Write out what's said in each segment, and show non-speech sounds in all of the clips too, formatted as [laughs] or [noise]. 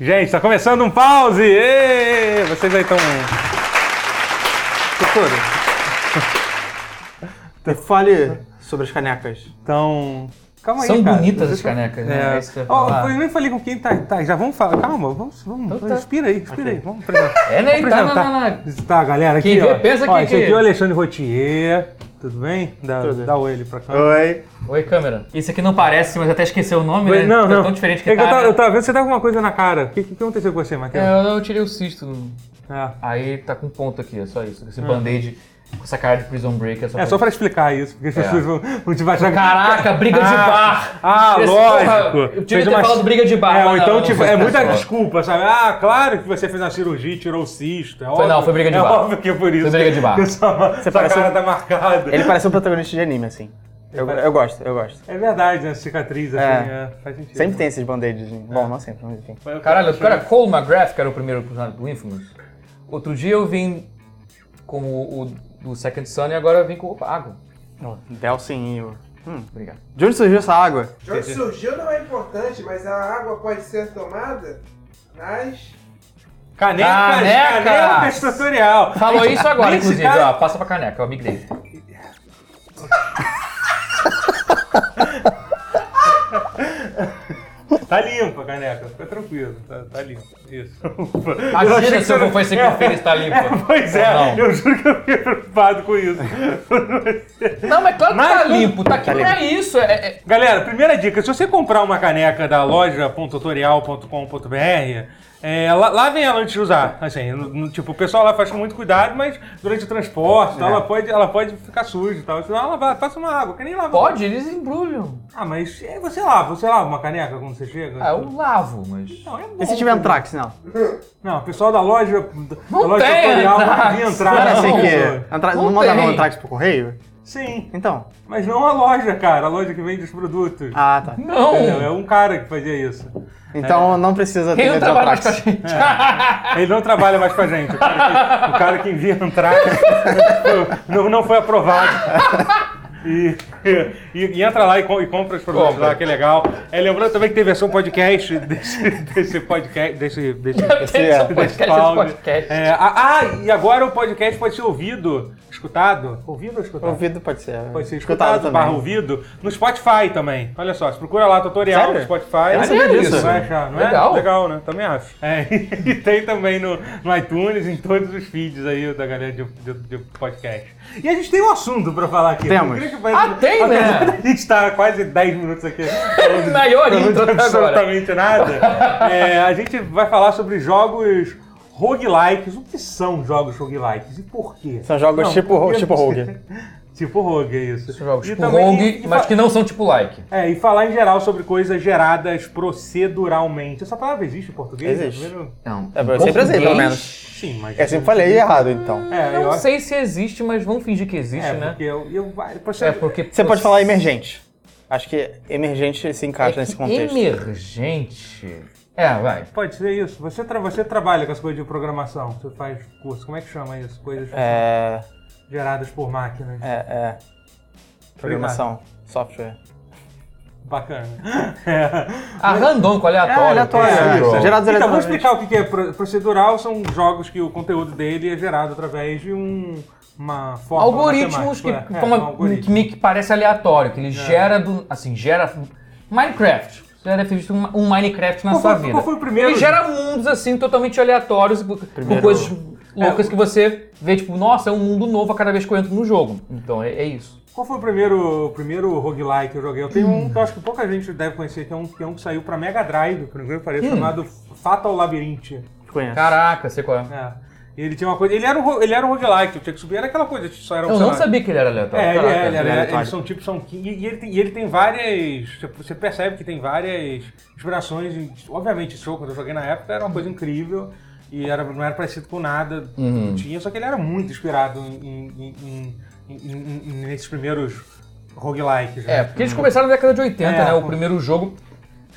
Gente, tá começando um pause! Vocês aí estão. [laughs] Fale sobre as canecas. Então. Calma aí. São cara. bonitas as canecas, né? É. É isso que eu nem falei com quem tá. tá já vamos falar. Calma, vamos. vamos Então tá. Respira aí, respira aí. Vamos apresentar. É, né? Vamos Tá na- apresentar. na- na- Tá, galera, aqui. Quem vê, ó. pensa ó, que- Esse aqui é o Alexandre Rotier. Tudo bem? Dá, Tudo. dá oi ali pra cá. Oi. Oi, câmera. Isso aqui não parece, mas até esqueceu o nome, Oi, né? Não, Tá não. tão diferente que é que tá. eu, tava, né? eu tava vendo que você tá com alguma coisa na cara. O que, que aconteceu com você, Matheus? É, eu tirei o cisto. É. Aí tá com ponto aqui, é só isso. Esse band-aid com essa cara de Prison Break é só É só pra explicar isso, porque as É. pessoas vão, vão te baixar. Caraca, briga de Ah, bar! Ah, Esse- lógico. porra, eu devia Fez ter uma- falado briga de bar, É, ou então, não, não tipo, foi é muita desculpa, sabe? Ah, claro que você fez uma cirurgia e tirou o cisto. É óbvio, não, foi briga de é bar. óbvio que é por isso. Foi briga de bar. [laughs] que sua parece cara um- tá marcada. Ele parece um protagonista de anime, assim. Eu, eu gosto, eu gosto. É verdade, né? Cicatriz, assim, É. é, faz sentido. Sempre tem esses band-aids. Bom, não sempre, mas enfim. Foi que Caralho, cara Cole McGrath, que era o primeiro personagem do Infamous. Outro dia eu vim com o, o do Second Son e agora eu vim com opa, água. Delsin e o... Hum. Obrigado. De onde surgiu essa água? De onde surgiu não é importante, mas a água pode ser tomada nas. Canecas, Canecas! canecas tutorial. Falou isso agora, inclusive. cara- Ó, passa pra caneca, é o amigo dele. Tá limpa a caneca, fica tranquilo, tá, tá limpo. Isso. [laughs] Eu achei Imagina que se eu esse que fez está limpo. Pois é, Não. eu juro que eu fiquei preocupado com isso. [laughs] Não, mas claro que Mas- tá limpo. Tá aqui Tá pra isso. É, é- Galera, primeira dica: se você comprar uma caneca da loja.tutorial.com.br, é, la- lavem ela antes de usar. Assim, no- no- tipo, o pessoal lá faz com muito cuidado, mas durante o transporte, É. tal, ela, pode, ela pode ficar suja e tal. Se não, ela vai, passa uma água, que nem lava. Pode, eles embrulham. Ah, mas é, você lava, você lava uma caneca quando você chega? Ah, eu lavo, mas. Não, é bom E se tiver. Antrax, não? Não, o pessoal da loja, Não da loja tem tutorial Antrax. entrar Não era assim pessoa. que... Antra... Não Não mandava tem. Antrax pro correio? Sim, Então. mas não a loja, cara, a loja que vende os produtos. Ah, tá. Entendeu? É Não! um cara que fazia isso. Então não precisa ter medo de Antrax. gente? Ele não trabalha mais com a gente. O cara que, o cara que envia entrar [laughs] não, não foi aprovado. E, e- e entra lá e, com- e compra os produtos Compra. lá, que legal. É, lembrando também que tem versão podcast desse, desse podcast, desse, desse, Tem é, esse desse podcast, áudio. esse podcast. É, ah, ah, e agora o podcast pode ser ouvido, escutado. Ouvido ou escutado? Ouvido pode ser. Pode ser escutado, barra ouvido, no Spotify também. Olha só, você procura lá tutorial Sério? no Spotify. Eu não sabia disso. isso. Vai achar, não Legal. é? Legal, né? Também acho. É, [laughs] e tem também no, no iTunes, em todos os feeds aí da galera de, de, de podcast. E a gente tem um assunto pra falar aqui. Temos. Que Ah, tem, né? da gente tá quase 10 minutos aqui. [laughs] Maior intro até agora. absolutamente nada. [laughs] É, a gente vai falar sobre jogos roguelikes. O que são jogos roguelikes e por quê? São jogos tipo- por quê? tipo rogue. [laughs] tipo rogue, é isso. São jogos E tipo também- Rogue, e- e mas que não são tipo like. é, e falar em geral sobre coisas geradas proceduralmente. Essa palavra existe em português? Existe. Não. É, eu sempre usei, pelo menos. Sim, mas. Eu sempre falei errado, então. É, eu Não sei se existe, mas vamos fingir que existe, É, né? porque eu. eu vai- É porque. Você pode falar emergente. Acho que emergente se É encaixa que nesse contexto. emergente. É, vai. Pode ser isso. Você, tra- você trabalha com as coisas de programação. Você faz curso. Como é que chama isso? Coisas É. geradas por máquinas. É. é. Programação. Software. Bacana. [laughs] É. Ah, randômico, aleatório. É, aleatório, tem isso. Gerados Então, eletrônicos. explicar o que é pro- procedural. São jogos que o conteúdo dele é gerado através de um, uma forma Algoritmos que. É, como- é, um algoritmo. que me que parece aleatório, que ele gera do. Assim, gera. Minecraft. Já deve ter visto um, um Minecraft na Qual sua foi- vida. qual foi o primeiro? Ele gera mundos assim, totalmente aleatórios, com- com Primeiro- coisas loucas É, que você vê, tipo, nossa, é um mundo novo a cada vez que eu entro no jogo. Então é, é isso. Qual foi o primeiro, o primeiro roguelike que eu joguei? Eu tenho um que eu acho que pouca gente deve conhecer, que é um que, é um que saiu pra Mega Drive, por incrível que pareça, chamado Fatal Labyrinth. Conheço. Caraca, sei qual é. É. Ele tinha uma coisa. Ele era um, ele era um roguelike, eu tinha que subir, era aquela coisa, só era um Eu não sabia que ele era aleatório. É, ele, Caraca, é, ele, ele é era- aleatório. eles são tipos, são. E, e ele tem, e ele tem várias. tipo, Você percebe que tem várias inspirações. obviamente, esse jogo, quando eu joguei na época, era uma coisa incrível. E era, não era parecido com nada Uhum. que tinha, só que ele era muito inspirado em, em- em- nesses primeiros roguelikes. né? É, porque eles começaram na década de 80, É, né? O primeiro jogo.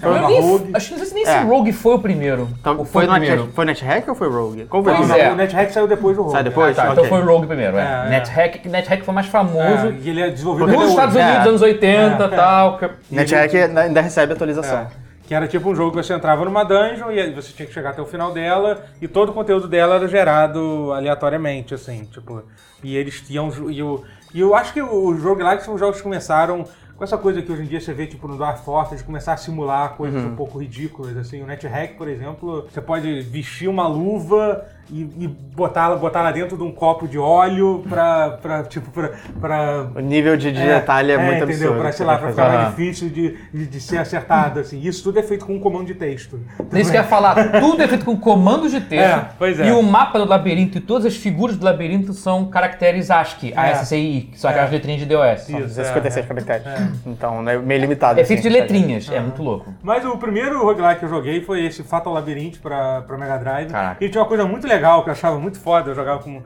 Foi Eu uma nem- Rogue. Acho que não sei se nem É. se Rogue foi o primeiro. Então, ou foi, foi o primeiro. Net, foi NetHack ou foi Rogue? Qual foi o Pois primeiro? é. O NetHack saiu depois do rogue. Sai depois? Tá, Ok. então foi Rogue primeiro, é. É, é. NetHack, NetHack foi mais famoso. É, e ele é desenvolvido Nos Estados. Unidos, É. anos 80 e É. tal. que- NetHack ainda recebe atualização. É. Que era tipo um jogo que você entrava numa dungeon e você tinha que chegar até o final dela e todo o conteúdo dela era gerado aleatoriamente, assim, tipo. E eles tinham. E eu, e eu acho que os roguelikes são jogos que começaram com essa coisa que hoje em dia você vê, tipo, no Dwarf Fortress, de começar a simular coisas um pouco ridículas, assim. O NetHack, por exemplo, você pode vestir uma luva e, e botar, botar lá dentro de um copo de óleo pra, pra tipo, pra... pra O nível de, de detalhe é, muito entendeu? absurdo. Pra, sei lá, pra ficar mais Ah. difícil de, de, de ser acertado, assim. Isso tudo é feito com um comando de texto. Isso que eu ia falar, tudo é feito com comandos de texto. É, pois é. E o mapa do labirinto e todas as figuras do labirinto são caracteres ASCII, É. ASCII, que são aquelas É. letrinhas de DOS. Isso. 256 caracteres. Então, né, meio limitado. É feito assim, de letrinhas, é muito louco. Mas o primeiro roguelike que eu joguei foi esse Fatal Labyrinth pra, pra Mega Drive. Caraca. E tinha uma coisa muito legal que eu achava muito foda. Eu jogava com.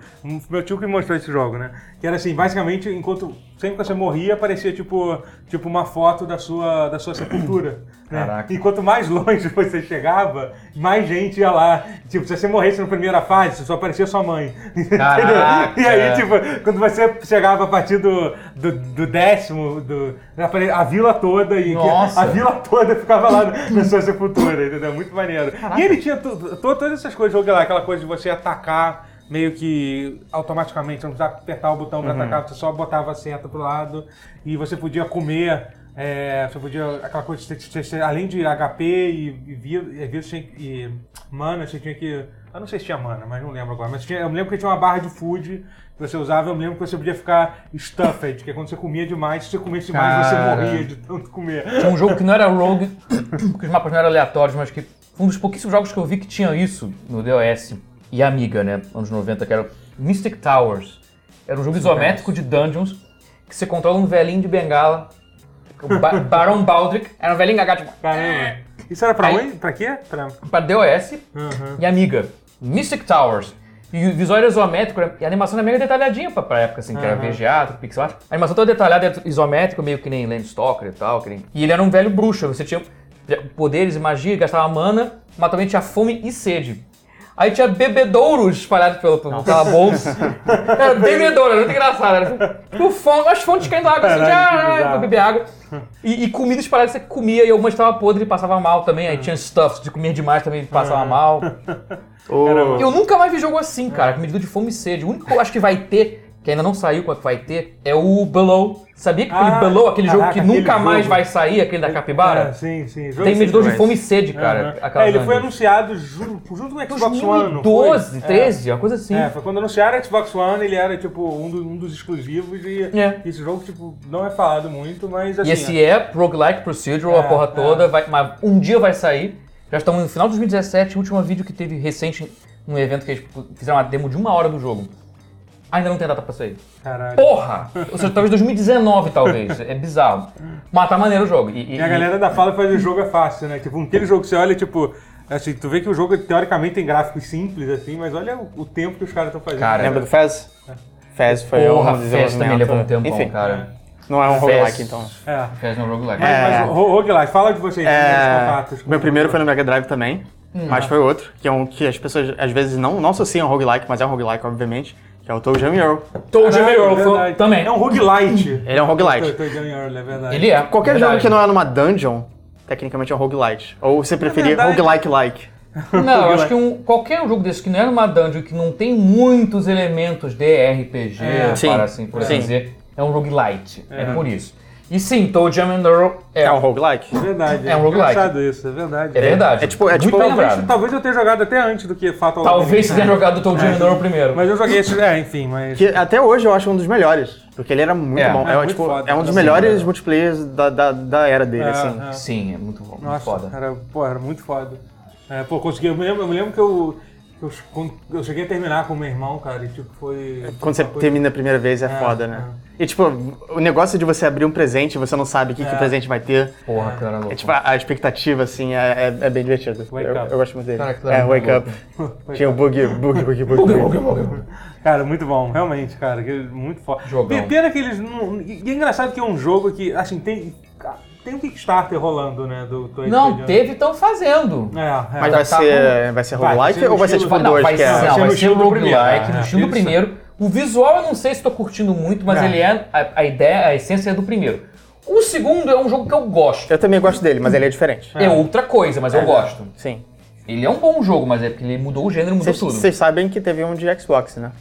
meu tio que me mostrou esse jogo, né? Que era assim, basicamente, enquanto. Sempre que você morria, aparecia tipo, tipo uma foto da sua, da sua sepultura. né? Caraca. E quanto mais [laughs] longe você chegava, mais gente ia lá. Tipo, se você morresse na primeira fase, só aparecia sua mãe. [laughs] Caraca. E aí, tipo, quando você chegava a partir do, do, do décimo, do, a vila toda e Nossa. a vila toda ficava lá na sua sepultura, entendeu? Muito maneiro. E ele tinha todas essas coisas, lá, aquela coisa de você atacar meio que automaticamente, você não precisava apertar o botão pra atacar, você só botava a seta pro lado e você podia comer. é, você podia. Aquela coisa além de HP e, e vida, e, e mana, você tinha que. Eu não sei se tinha mana, mas não lembro agora. Mas tinha- eu me lembro que tinha uma barra de food que você usava, eu me lembro que você podia ficar stuffed, que é quando você comia demais, se você comesse demais, você morria de tanto comer. Tinha um jogo que não era Rogue, [coughs] porque os mapas não eram aleatórios, mas que um dos pouquíssimos jogos que eu vi que tinha isso no DOS e Amiga, né? Anos 90, que era Mystic Towers. Era um jogo isométrico de dungeons que você controla um velhinho de bengala. O ba [laughs] Baron Baldric era um velhinho gaga tipo, Caramba. Isso era pra Aí- onde? Pra quê? Pra... pra DOS Uhum. e Amiga. Mystic Towers. E o visual era isométrico e a animação era mega detalhadinha pra, pra época, assim, que era Aham. VGA, pixel art. A animação toda detalhada, era isométrico, meio que nem Landstalker e tal. que nem- E ele era um velho bruxo, você tinha poderes e magia, gastava mana, mas também tinha fome e sede. Aí tinha bebedouros espalhados pelo, pelo calabouço. [laughs] Era bebedouro, era muito engraçado. Era tipo fonte, as fontes caindo água, assim, ah, pra beber água. E, e comida espalhada que você comia, e algumas estavam podres e passava mal também. Aí tinha stuffs de comer demais também passava mal. O- Eu nunca mais vi jogo assim, cara, com medida de fome e sede. O único que eu acho que vai ter, que ainda não saiu, é que vai ter, é o Below. Sabia que aquele Ah, Below, aquele jogo caraca, que nunca aquele mais jogo. vai sair, aquele da É, capibara? sim, sim. Jogo Tem medidor de fome e sede, cara. Aquelas É, ele foi anunciado junto, junto com o Xbox One, não 2012, foi? 13, uma coisa assim. É, foi quando anunciaram o Xbox One, ele era tipo um, do- um dos exclusivos e É. esse jogo tipo não é falado muito, mas assim. E esse é roguelike procedural, a É, porra é. toda, vai, mas um dia vai sair. Já estamos no final de 2017, o último vídeo que teve recente num evento que eles fizeram uma demo de uma hora do jogo. Ainda não tem data pra sair. Caralho. Porra! Ou seja, talvez 2019, talvez. É bizarro. Mas tá maneiro o jogo. E, e- E a galera ainda fala que fazer jogo é fácil, né? Tipo, aquele jogo que você olha, tipo. Assim, tu vê que o jogo teoricamente tem gráficos simples, assim, mas olha o, o tempo que os caras estão fazendo. Cara, Lembra do Fez? Fez foi Porra, um Fez também levou um tempão, Enfim, cara. não é um roguelike, então. É. Fez no roguelike. Mas, É. mas ro- roguelike, fala de vocês, É, contatos. com- meu primeiro foi no Mega Drive também, Hum. mas foi outro, que é um que as pessoas às vezes não, não associam roguelike, mas é um roguelike, obviamente, que é o Toe Jam Earl. Toad Caralho, Earl é também. É um roguelite. Ele é um roguelite. Tô Johnny Earl, é verdade. Ele é. Qualquer verdade. jogo que não é numa dungeon, tecnicamente é um roguelite. Ou você preferir verdade- roguelike-like. Não, eu acho que um, qualquer jogo desse que não é numa dungeon, que não tem muitos elementos de RPG, É. para Sim, assim, por assim sim. dizer, é um roguelite. É, por isso. E sim, Toe Jam and Earl é, É um roguelike. É verdade. É um roguelike. engraçado isso, é verdade. é verdade. É tipo- é Muito tipo- Talvez, lembrado. talvez eu tenha jogado até antes do que Fatal Talvez você tenha jogado o Toe Jam and Earl primeiro. Mas eu joguei esse. É, enfim, mas. Que até hoje eu acho um dos melhores. Porque ele era muito É, bom. é É, muito tipo, foda. é um dos Assim, melhores é. multiplayers da, da, da era dele, É, assim. é. Sim, é muito bom, muito Nossa, foda. cara, pô, era muito foda. É, pô, consegui. Eu me lembro, eu me lembro que eu, eu, eu cheguei a terminar com o meu irmão, cara, e tipo, foi. Quando você coisa- termina a primeira vez é, foda, né? E tipo, o negócio de você abrir um presente e você não sabe o que, que É. o presente vai ter. Porra, que era louco. É, tipo, a, a expectativa, assim, é, é, é bem divertido. Wake eu, up. eu gosto muito dele. Cara, é, Wake Up. [laughs] Tinha o bug, bug, bug, bug. Cara, muito bom, realmente, cara, que- muito foda. Jogão. Pe- Pena que eles não. E e é engraçado que é um jogo que, assim, tem. Tem um Kickstarter rolando, né? Do Toy Não, teve, estão fazendo. É, é. Mas Tá- vai tá ser, vai ser vai roguelike ou vai ser tipo Não, dois, vai que é... ser, não, vai no ser do roguelike, primeiro, no é, estilo do isso. primeiro. O visual eu não sei se tô curtindo muito, mas É. ele é. A, a ideia, a essência é do primeiro. O segundo é um jogo que eu gosto. Eu também gosto dele, mas ele é diferente. É, outra coisa, mas eu gosto. Sim. Ele é um bom jogo, mas é porque ele mudou o gênero, mudou Vocês tudo. vocês sabem que teve um de Xbox, né?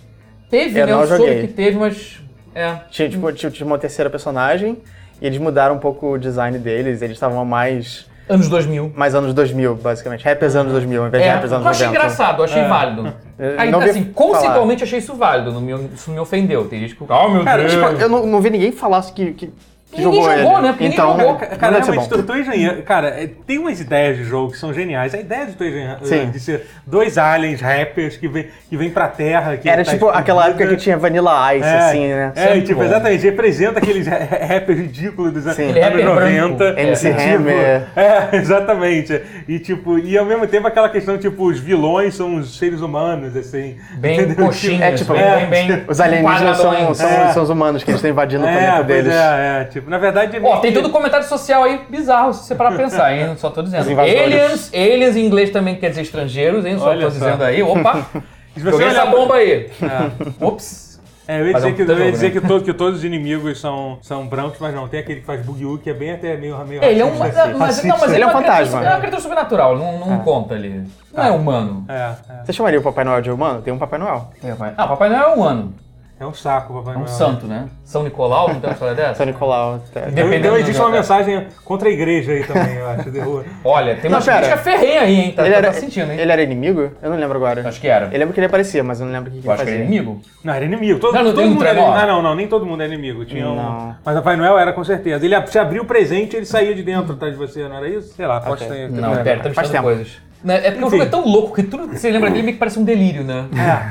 Teve, Eu né? não Eu soube que teve, mas. É. Tinha, tipo, tinha uma terceira personagem e eles mudaram um pouco o design deles. Eles estavam mais, Anos 2000. mais anos 2000, basicamente. Rappers anos 2000, ao invés de É, rappers eu anos achei 90. engraçado, eu achei válido. Eu Aí, não assim, falar. conceitualmente achei isso válido, não me, isso me ofendeu. Tem gente que. Oh, meu Cara, Deus. tipo, eu não, não vi ninguém falar que, que, que Ninguém jogou jogou, ele. né? Porque então, jogou. deve Cara, realmente, tô, tô engenhando. Cara, é, tem umas ideias de jogo que são geniais. A ideia de, tô engenhando, Sim. de ser dois aliens rappers que vêm que vem pra Terra. Que Era tá tipo aquela época que tinha Vanilla Ice, É, assim, né? É, Sempre tipo, bom. exatamente. Representa aqueles ra- rappers ridículos dos anos Sim. Aquele rapper 90. branco. MC E, tipo, Hammer. É, [laughs] exatamente. E tipo, e ao mesmo tempo aquela questão, tipo, os vilões são os seres humanos, assim. Bem entendeu? coxinhas, É, tipo, bem, é, bem, bem Os alienígenas são, são, É. são os humanos que eles estão invadindo o É, planeta deles. é, é. Tipo, na verdade... é Ó, tem que- todo comentário social aí bizarro, se você parar pra pensar, hein? Só tô dizendo. Aliens, aliens em inglês também quer dizer estrangeiros, hein? Só Olha tô só. dizendo aí. Opa! [laughs] Joguei essa bomba aí. É. Ops! É, eu ia é dizer, um que, eu ia dizer né? que, todo- que todos os inimigos são, são brancos, mas não. Tem aquele que faz boogie que é bem até meio, meio Ele é um. Mas, assim. mas- não, mas Ele é um criatura- fantasma. É uma criatura sobrenatural, não, não conta ali. Não é humano. É, é. Você chamaria o Papai Noel de humano? Tem um Papai Noel. Ah, Papai Noel é humano. É um saco, Papai É um Noel. santo, né? São Nicolau, não tem uma história dessa? São Nicolau. tá. Então, Dependendo então existe uma mensagem contra a igreja aí também, eu acho, de rua. [laughs] Olha, tem uma Não, crítica ferrenha aí, hein? Tá, Ele tá era, sentindo, hein? ele era inimigo? Eu não lembro agora. Acho que era. Eu lembro que ele aparecia, mas eu não lembro o que, que Eu ele acho que fazia. era inimigo. Não, era inimigo. Todo, Não, não todo um mundo era inimigo. Ah, não, não, nem todo mundo era inimigo. Tinha um... Não. Mas Papai Noel era com certeza. Ele se abriu o presente ele saía de dentro atrás de você, não era isso? Sei lá, pode Ok. ter. Não, pera, tá Faz misturando tempo. coisas. Né, É porque o Enfim. jogo é tão louco que tudo que você lembra dele meio que parece um delírio, né?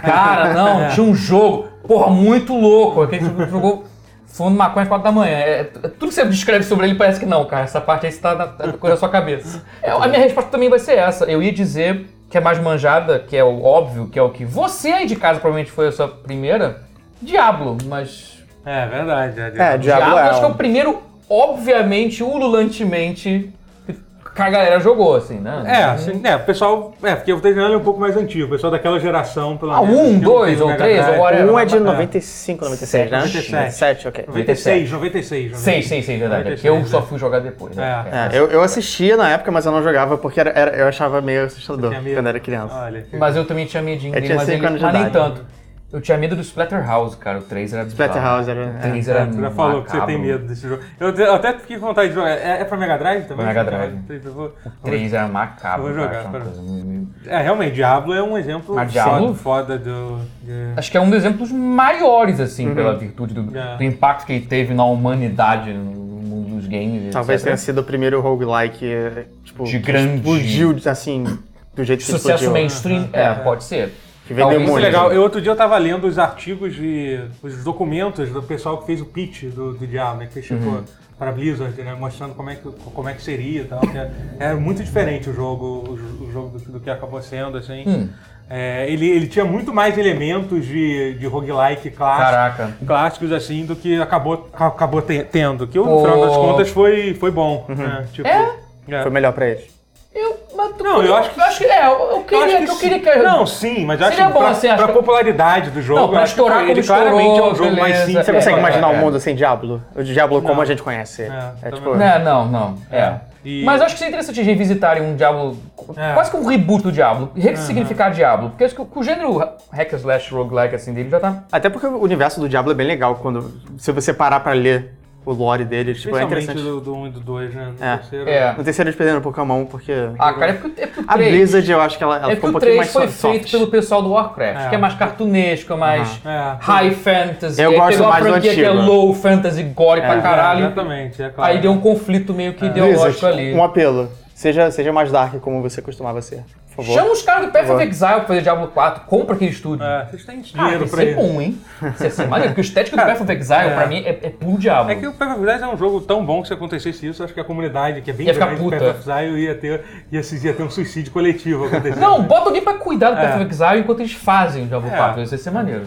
Cara, não, tinha um jogo, porra, muito louco. Aquele jogo que [laughs] jogou fumando maconha às quatro da manhã. É, é- tudo que você descreve sobre ele parece que não, cara. Essa parte aí está na, na coisa da sua cabeça. É, a minha resposta também vai ser essa. Eu ia dizer que é mais manjada, que é o óbvio, que é o que você aí de casa provavelmente foi a sua primeira. Diablo, mas. É, verdade. É, É, Diablo Diablo é acho que é o um- primeiro, obviamente, ululantemente, que a galera jogou, assim, né? É, assim, é, o pessoal. É, porque o Tejanelli é um pouco mais antigo, o pessoal daquela geração, pelo Ah, menos. um, dois ou três, whatever. Um é de É. 95, 96, né? 97. 97, ok. 96, 96. Sim, sim, sim, verdade. É porque eu só fui jogar depois, né? É. É, eu, eu assistia na época, mas eu não jogava porque era, era- eu achava meio assustador quando era criança. Olha. Mas eu também tinha medinho Eu dele, tinha mas, ele, anos de mas nem idade. tanto. Eu tinha medo do Splatterhouse, cara. O 3 era bizarro. Splatterhouse era- O 3 É, era tu já falou que você tem macabro. medo desse jogo. Eu, até fiquei com vontade de jogar. É, é pra Mega Drive também? Pra Mega Drive. Vou- O 3 era macabro, Eu vou cara. jogar, muito- É, realmente, Diablo é um exemplo Mas Diablo- foda, do. de- Acho que é um dos exemplos maiores, assim, pela virtude do, É. do impacto que ele teve na humanidade, no mundo dos games, Talvez etc. tenha sido o primeiro roguelike, é, tipo, De grande- explodiu, assim, do jeito que Sucesso explodiu. mainstream, é, pode ser. Que Isso é legal. Eu, outro dia eu tava lendo os artigos de. os documentos do pessoal que fez o pitch do, do Diablo, né? Que fez tipo Uhum. para Blizzard, né? Mostrando como é que, como é que seria e tal. é, é muito diferente o jogo, o, jo- o jogo do, do que acabou sendo, assim. Hum. É, ele, ele tinha muito mais elementos de, de roguelike clássico. Clássicos assim do que acabou, acabou te- tendo. Que no final das contas foi, foi bom. né? Tipo, É? é. Foi melhor pra eles. Não, eu acho que- Eu acho que, é, eu, eu Eu queria, acho eu queria que... Não, sim, mas eu acho que bom, pra, assim, pra que- popularidade do jogo, Não, pra eu acho que estourar como ele claramente é um jogo mais beleza. simples. Você consegue É, imaginar é, um é. mundo sem Diablo? O Diablo como Não. a gente conhece. É, É, tipo... Não, não, não. É. E- Mas eu acho que seria interessante eles revisitarem um Diablo. É. Quase que um reboot do Diablo. Ressignificar Diablo. Porque acho que o, gênero hack and slash roguelike assim dele já tá. Até porque o universo do Diablo é bem legal quando. Se você parar pra ler o lore dele, tipo, é interessante. do, do 1 e do 2, né? No É. terceiro. É. No terceiro eles perderam um pouco a mão, porque. Ah, cara, é porque, é porque o a 3. Blizzard, eu acho que ela, ela é ficou porque um o pouquinho 3 mais foi soft. feito pelo pessoal do Warcraft, É. que é mais cartunesco, é mais É. high fantasy. Eu gosto pegou a mais do franquia que é antigo. low fantasy, gore pra É, caralho. exatamente, é claro. Aí deu um conflito meio que ideológico Blizzard, ali. um apelo. Seja, seja mais dark como você costumava ser. Por favor. Chama os caras do Path of Exile pra fazer Diablo 4, compra aquele estúdio. É, vocês têm Cara, dinheiro ia pra ser isso. bom, hein? Isso ia [laughs] ser maneiro, porque o estético do Path of Exile, É. pra mim, é, é puro Diablo. É que o Path of Exile é um jogo tão bom que se acontecesse isso, acho que a comunidade, que é bem Ia grande do. Path of Exile, ia ter, ia, ia ter um suicídio coletivo acontecendo. Não, bota alguém pra cuidar do É. Path of Exile enquanto eles fazem o Diablo É. 4. Isso ia ser maneiro.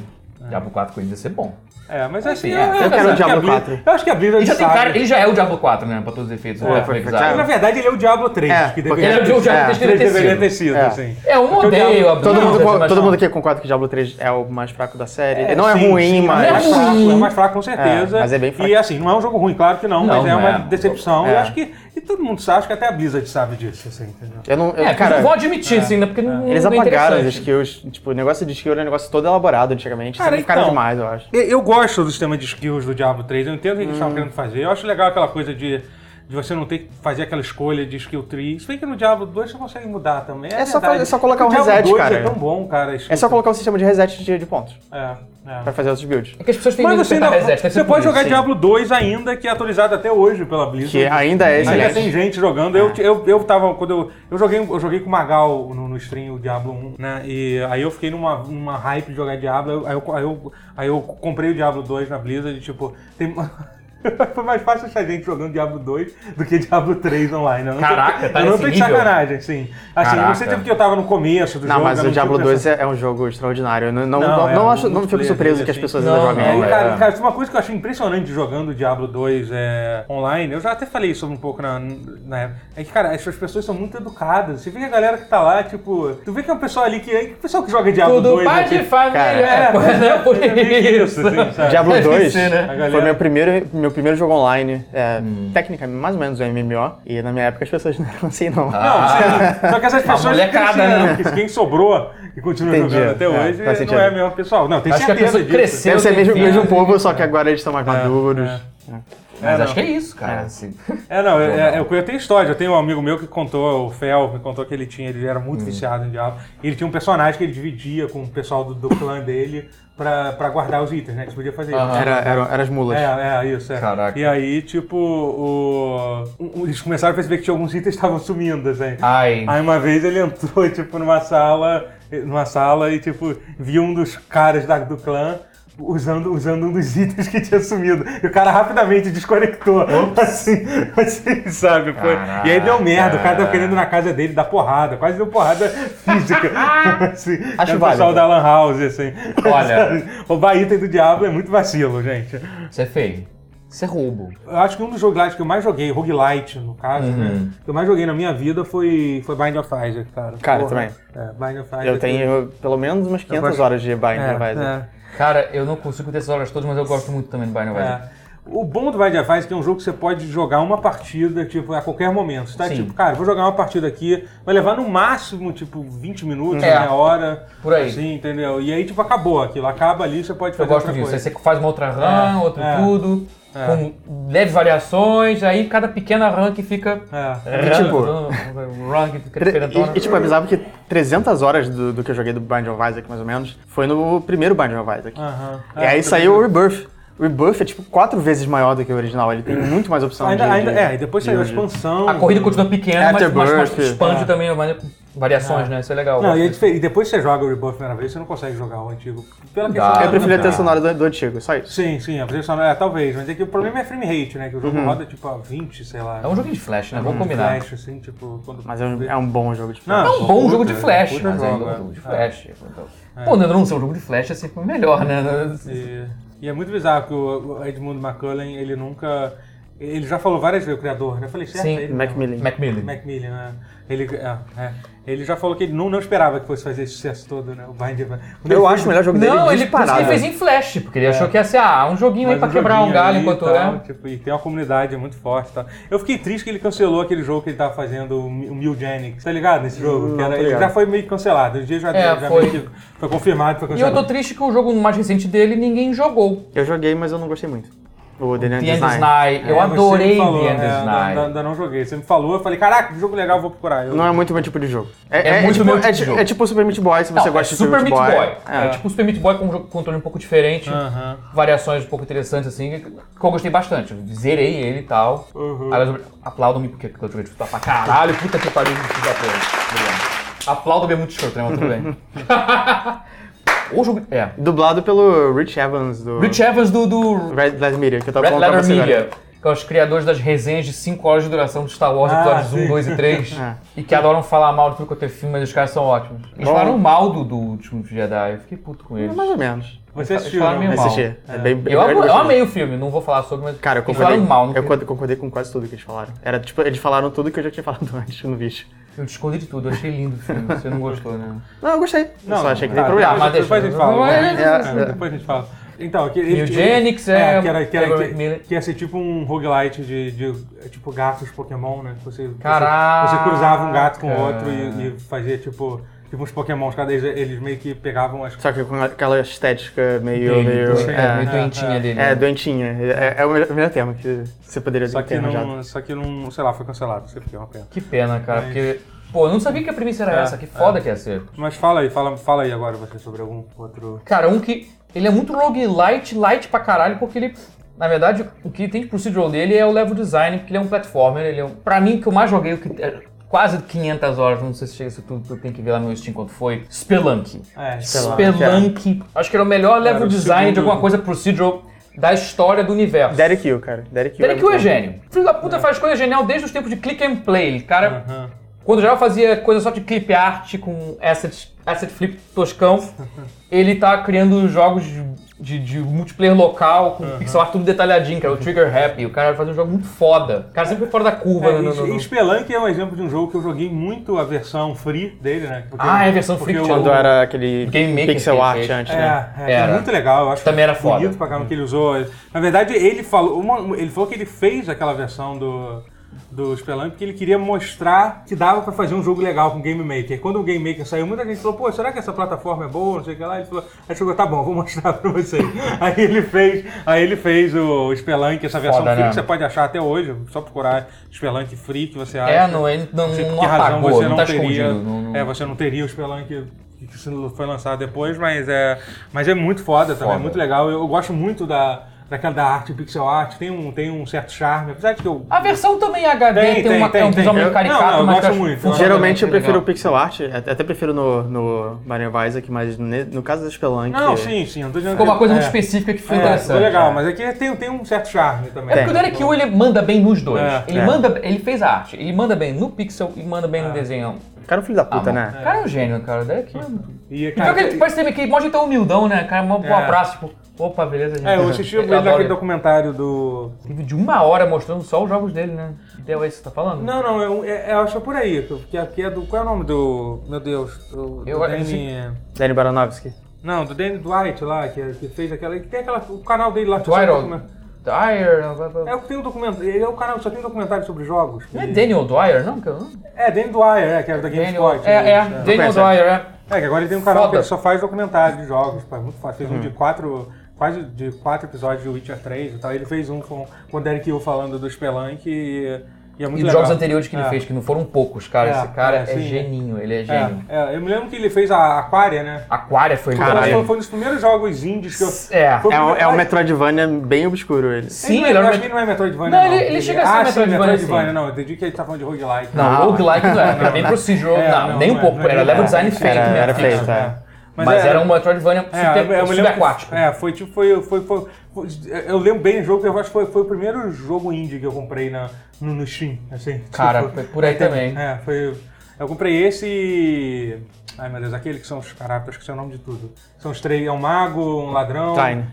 Diablo 4 com eles ia ser bom. É, mas assim, eu, é. eu, Eu quero acho o Diablo Blizzard- 4. Eu acho que a Blizzard Ele já, sabe. cara, ele já é o Diablo 4, né? Pra todos os efeitos. É, o foi-. Na verdade, ele é o Diablo 3, É, que deveria, Ele é o Diablo É. 3 3 deveria ter deveria sido. ter sido, É. assim. É, eu o odeio a Todo, mundo, todo não. mundo aqui concorda que Diablo 3 é o mais fraco da série. não é sim, ruim, sim, mas. É mais é fraco, ruim. é mais fraco com certeza. É, mas é bem fraco. E assim, não é um jogo ruim, claro que não, Não, mas é uma é. decepção. É. E acho que e todo mundo sabe, acho que até a Blizzard sabe disso, assim, entendeu? Eu não. eu- É, cara, cara, vou admitir, assim, né? Porque não eles não é apagaram as interessante. skills. Tipo, o negócio de skill era um negócio todo elaborado antigamente. Cara, Simplificaram então, demais, eu acho. Eu, eu gosto do sistema de skills do Diablo 3, eu entendo o que eles Hum. estavam querendo fazer. Eu acho legal aquela coisa de, de você não ter que fazer aquela escolha de skill tree. Se bem que no Diablo 2 você consegue mudar também. É só verdade. fazer- é só colocar O um Diablo reset, 2 cara. é tão bom, cara. É só colocar um sistema de reset de, de pontos É, é. pra fazer outros builds. É que as pessoas têm Mas medo de apertar ainda, reset. você pode isso, jogar sim. Diablo 2 ainda, que é atualizado até hoje pela Blizzard. Que ainda é Ainda excelente. tem gente jogando. Eu, eu, eu tava. Quando eu, eu joguei, eu joguei com o Magal no, no stream o Diablo 1, né? E aí eu fiquei numa, numa hype de jogar Diablo. Aí eu, aí, eu, aí eu comprei o Diablo 2 na Blizzard e tipo, tem. [laughs] [laughs] Foi mais fácil achar gente jogando Diablo 2 do que Diablo 3 online. Eu não Caraca, tô, tá Eu não tô de sacanagem, assim. Assim, Caraca. não sei porque eu tava no começo do Não, jogo. mas eu o não Diablo tinha 2 é, é um jogo extraordinário. Eu não, não, Não, não, é, não o acho, não fico surpreso que as pessoas Não, ainda joguem. É, e, Não, cara, é. cara, uma coisa que eu achei impressionante jogando Diablo 2 é, online, eu já até falei sobre um pouco na, na época, é que, cara, as pessoas são muito educadas. Você vê que a galera que tá lá, tipo, tu vê que é um pessoal ali que é o pessoal que joga Diablo Tudo 2. pai né, de família. É, pois é, por [laughs] é meio que isso. isso, assim, sabe? Diablo Deve 2 ser, né? Foi meu primeiro, meu primeiro jogo online, é, Hum. técnica, mais ou menos um MMO, e na minha época as pessoas [laughs] não eram assim, não. Não, Ah. sim, só que essas [laughs] pessoas molecada, cresceram, né? que quem sobrou e continua Entendi, jogando até é, hoje não sentido. é mesmo pessoal. Não, tem Acho que a certeza pessoa disso. cresceu. Deve ser tem mesmo, né? povo, só que agora eles estão mais maduros. Mas É, acho que é isso, cara. assim. É, não, é, Legal. é, eu, eu tenho história. Eu tenho um amigo meu que contou, o Fel, me contou que ele tinha, ele era muito viciado em Diablo. E ele tinha um personagem que ele dividia com o pessoal do, do clã dele pra, pra guardar os itens, né? Que você podia fazer. Aham. Era, era, era as mulas. É, é, isso, é. Caraca. E aí, tipo, o, o- eles começaram a perceber que tinha alguns itens que estavam sumindo, assim. Ai. Aí uma vez ele entrou, [laughs] tipo, numa sala, numa sala e, tipo, viu um dos caras da- do clã usando, usando um dos [laughs] itens que tinha sumido. E o cara rapidamente desconectou. Assim, [laughs] assim, sabe? Foi. E aí deu merda, o cara tava querendo na casa dele dar porrada, quase deu porrada [laughs] física. assim, Acho era o pessoal válido. da Lan House, assim. Olha. Sabe? Roubar item do diabo é muito vacilo, gente. Isso é feio. Isso é roubo. Eu acho que um dos roguelites que eu mais joguei, roguelite no caso, Uhum. né? Que eu mais joguei na minha vida foi, foi Bind of Isaac, cara. Cara, Porra. também. É, Bind of Isaac. Eu tenho pelo menos umas 500 gosto- horas de Bind é, of Isaac. é. Cara, eu não consigo ter essas horas todas, mas eu gosto muito também do Binding of Isaac. É. O bom do Bind of Isaac é que é um jogo que você pode jogar uma partida, tipo, a qualquer momento. Você tá, Sim. tipo, cara, vou jogar uma partida aqui, vai levar no máximo, tipo, 20 minutos, É. meia hora. Por aí. Assim, entendeu? E aí, tipo, acabou aquilo. Acaba ali, você pode Eu fazer gosto outra disso. Aí coisa. você faz uma outra run, É, outro é. tudo, É. com leves variações, aí cada pequena run que fica. É. E, tipo, run que fica. E, e, tipo, é bizarro porque 300 horas do, do que eu joguei do Bind of Isaac, mais ou menos, foi no primeiro Bind of Isaac. Aham. E aí É, saiu o Rebirth. O Rebirth é tipo quatro vezes maior do que o original. Ele tem muito mais opção Ainda, de, ainda, de- é, e depois saiu a expansão. A corrida continua pequena, mas, mas, mas expande é. também vai- variações, né? Isso é legal. Não, e, é e depois que você joga o Rebirth a primeira vez, você não consegue jogar o antigo. Pela questão dá. Eu preferia ter a sonora do, do antigo, só isso. Sim, sim, a trilha sonora, é, talvez, mas é que o problema é frame rate, né? Que o jogo roda tipo a 20, sei lá. É um joguinho de flash, né? Vamos um combinar. Flash, assim, tipo, quando Mas é um, é um bom jogo de Não, flash. É um bom puta, jogo de flash, puta mas é um jogo, jogo de é. flash. Pô, não ser um jogo de flash é sempre melhor, né? E, e é muito bizarro que o, o Edmund McCullen, ele nunca. Ele já falou várias vezes, o criador, né? Eu falei, certo? Sim, ele Macmillan. Macmillan. Macmillan, né? Ele, é, é. ele já falou que ele não, não esperava que fosse fazer esse sucesso todo, né? O Bind of- Quando Eu ele acho fez- o melhor jogo dele Não, ele, por isso que disparado. ele fez em flash, porque ele achou que ia ser ah, um joguinho aí pra quebrar um galho enquanto e tal, é. tipo, e tem uma comunidade muito forte e tal. Eu fiquei triste que ele cancelou aquele jogo que ele tava fazendo, o Mi- o Mildenics. Tá ligado nesse jogo? Não, Que era- tô ele já foi meio cancelado. O dia já, É, já foi. meio que foi confirmado, foi E eu cancelado. tô triste que o jogo mais recente dele ninguém jogou. Eu joguei, mas eu não gostei muito. O The End. Sny. Eu É, adorei falou, The End é, ainda, Sny. ainda não joguei. Você me falou, eu falei, caraca, que jogo legal, vou procurar. Eu, Não é muito meu tipo de jogo. É muito tipo, meu é, tipo de jogo. é tipo o Super Meat Boy, se você Não, gosta é de Super Meat Boy. É. É. tipo Super Meat Boy com um controle um pouco diferente, variações um pouco interessantes assim, que eu gostei bastante. Eu zerei ele e tal. Uhum. Aliás, aplaudam-me porque eu joguei tá pra caralho, puta que pariu, da porra. Obrigado. Aplaudam-me é muito escroto, né? Mas tudo bem. [laughs] o jogo. É. Dublado pelo Rich Evans do Rich Evans do, do Red Letter Media, que eu tava Red falando pra Letter Media. que é os criadores das resenhas de 5 horas de duração do Star Wars, Ah, episódios sim. 1, 2 e 3, [laughs] É. e que adoram falar mal de tudo quanto é filme, mas os caras são ótimos. Eles Bom. falaram mal do, do último Jedi, eu fiquei puto com eles. Mais ou menos. Você Eles assistiu, meio mal. Assisti. É bem, bem Eu, amo- eu gostoso. amei o filme, não vou falar sobre, mas Cara, eu eles concordei, falaram mal. Não eu concordei com quase tudo que eles falaram. Era tipo, eles falaram tudo que eu já tinha falado [laughs] antes no vídeo. Eu discordo de tudo, eu achei lindo o filme, [laughs] você não gostou, né? Não, eu gostei. eu só achei que tem tá, problema. tá, mas Depois, a gente fala. É, É, é. Depois a gente fala. Então, que ele, Eugenics é que, era, que, era, que, que ia ser tipo um roguelite de, de tipo gatos Pokémon, né? Que Você, Caraca! você, você cruzava um gato com o outro e, e fazia tipo, tipo uns Pokémons, cada vez eles meio que pegavam as Só que com aquela estética meio. Dele, meio, doente- é, meio é, doentinha é. dele. é, né? doentinha. É, é o melhor, termo que você poderia Só ter que, não, só que não, sei lá, foi cancelado, sei porque é uma pena. Que pena, cara, Mas- porque. Pô, eu não sabia que a premissa era É, essa, que foda que ia ser. Mas fala aí, fala, fala aí agora você sobre algum outro. Cara, um que. Ele é muito roguelite, light pra caralho, porque ele. Na verdade, o que tem de procedural dele é o level design, porque ele é um platformer. Ele é um, pra mim, o que eu mais joguei, o que, é quase 500 horas, não sei se chega a ser tudo que eu tenho que ver lá no Steam quanto foi. Spelunky. É, Spelunk. Spelunky. Acho que era o melhor level Era o design de segundo- alguma coisa procedural da história do universo. Derek Hill, cara. Derek Hill. Derek Hill é gênio. Filho da puta faz coisa genial desde os tempos de click and play. Cara, Aham. quando já fazia coisa só de clip art com asset, asset flip toscão, [laughs] ele tá criando jogos de, de- multiplayer local, com pixel art tudo detalhadinho, que é o Trigger Happy. O cara faz um jogo muito foda. O cara sempre foi fora da curva. É, no- no- no- e Spelunk é um exemplo de um jogo que eu joguei muito a versão free dele, né? Porque- Ah, é a versão free Quando era aquele Game Maker pixel art fez. antes, É, né? é, Era. foi muito legal, eu acho Também era foda. bonito pra caramba que ele usou. Na verdade, ele falou, uma- ele falou que ele fez aquela versão do, do Spelunk porque ele queria mostrar que dava pra fazer um jogo legal com o Game Maker. Quando o Game Maker saiu, muita gente falou, pô, será que essa plataforma é boa? Não sei o que lá. Ele falou, aí chegou, tá bom, vou mostrar [laughs] pra vocês. aí ele fez, aí ele fez o Spelunk, essa versão Foda, free né? que você pode achar até hoje, só procurar Spelunk Free que você acha. É, não, ele não, Não sei não que razão apagou, você não, não tá teria. Não, não- É, você não teria o Spelunk que que foi lançado depois, mas é, mas é muito foda também, Foda. muito legal. Eu, eu gosto muito da, daquela da arte pixel art, tem um, tem um certo charme, apesar de que eu. A versão também HD Tem, tem, tem, uma, tem, é um visual meio Eu- caricato, não, não, eu mas gosto muito. Geralmente eu prefiro o pixel art, até até prefiro no, no Mario Isaac, mas no caso da Spelunk... Não, sim, sim, eu tô dizendo Ficou que- uma coisa é, muito específica que foi É, interessante. foi legal, é. mas aqui tem, tem um certo charme também. É porque o Derek Hill ele manda bem nos dois. É, ele é. manda, ele fez a arte, ele manda bem no pixel e manda bem no desenho. O cara é um filho da puta, Ah, né? O cara é um gênio, cara. O Derek é muito. E, E cara, pior que ele parece ter aquele mó jeito humildão, né? Cara, mó, um É. abraço, tipo, opa, beleza, gente. é, eu assisti [laughs] ele naquele documentário do. Vídeo de uma hora mostrando só os jogos dele, né? Deu aí, você tá falando? Não, não, eu, é, eu acho que é por aí, que, que é do. Qual é o nome do. Meu Deus, do, do Eu- Danny- Danny Baranovsky. Não, do Danny Dwight lá, que, que fez aquela. Que tem aquela. O canal dele lá que Dwight, blá. É o que tem um documentário. Ele é o canal que só tem documentário sobre jogos. Não é Daniel Dwyer, não? Que É, Danny Dwyer, é, que é da GameSpot. Daniel, é, é, né? Daniel conhece? Dwyer, é. É, que agora ele tem um canal Foda. que ele só faz documentário de jogos, pô, é muito fácil. Fez um Uhum. de quatro, quase de quatro episódios de Witcher 3 e tal. Ele fez um com, com o Derek Hill falando do Spelunk e, e é muito E os legal. jogos anteriores que ele É. fez, que não foram poucos, cara. É, Esse cara é, é, geninho, ele é É, gênio. é, eu me lembro que ele fez a Aquaria, né? Aquária foi Caralho. foi, foi um dos primeiros jogos indies que eu... É. Foi o É um, é um Metroidvania bem obscuro ele. Sim, ele, ele não é- era eu acho que ele não é Metroidvania, Não, não. ele- ele chega a ser ah, Metroidvania, sim, Metroidvania, sim. não. Eu entendi que ele tá falando de roguelike. Não, Ah. roguelike não era, era bem procedural, É, não, não, nem um não é, pouco, não é era level é, design é, feito era- mesmo. era fixo. feito, é. Mas, era um Metroidvania É, lembro que- subaquático. É, foi tipo, foi, foi, foi, foi- Eu lembro bem do jogo, eu acho que foi, foi o primeiro jogo indie que eu comprei na, no, no Steam, assim. Cara, Tipo, foi por aí também. É, foi. Eu comprei esse e. Ai meu Deus, aquele que são os caras, acho que é o nome de tudo. São os três, é um mago, um ladrão. Trine.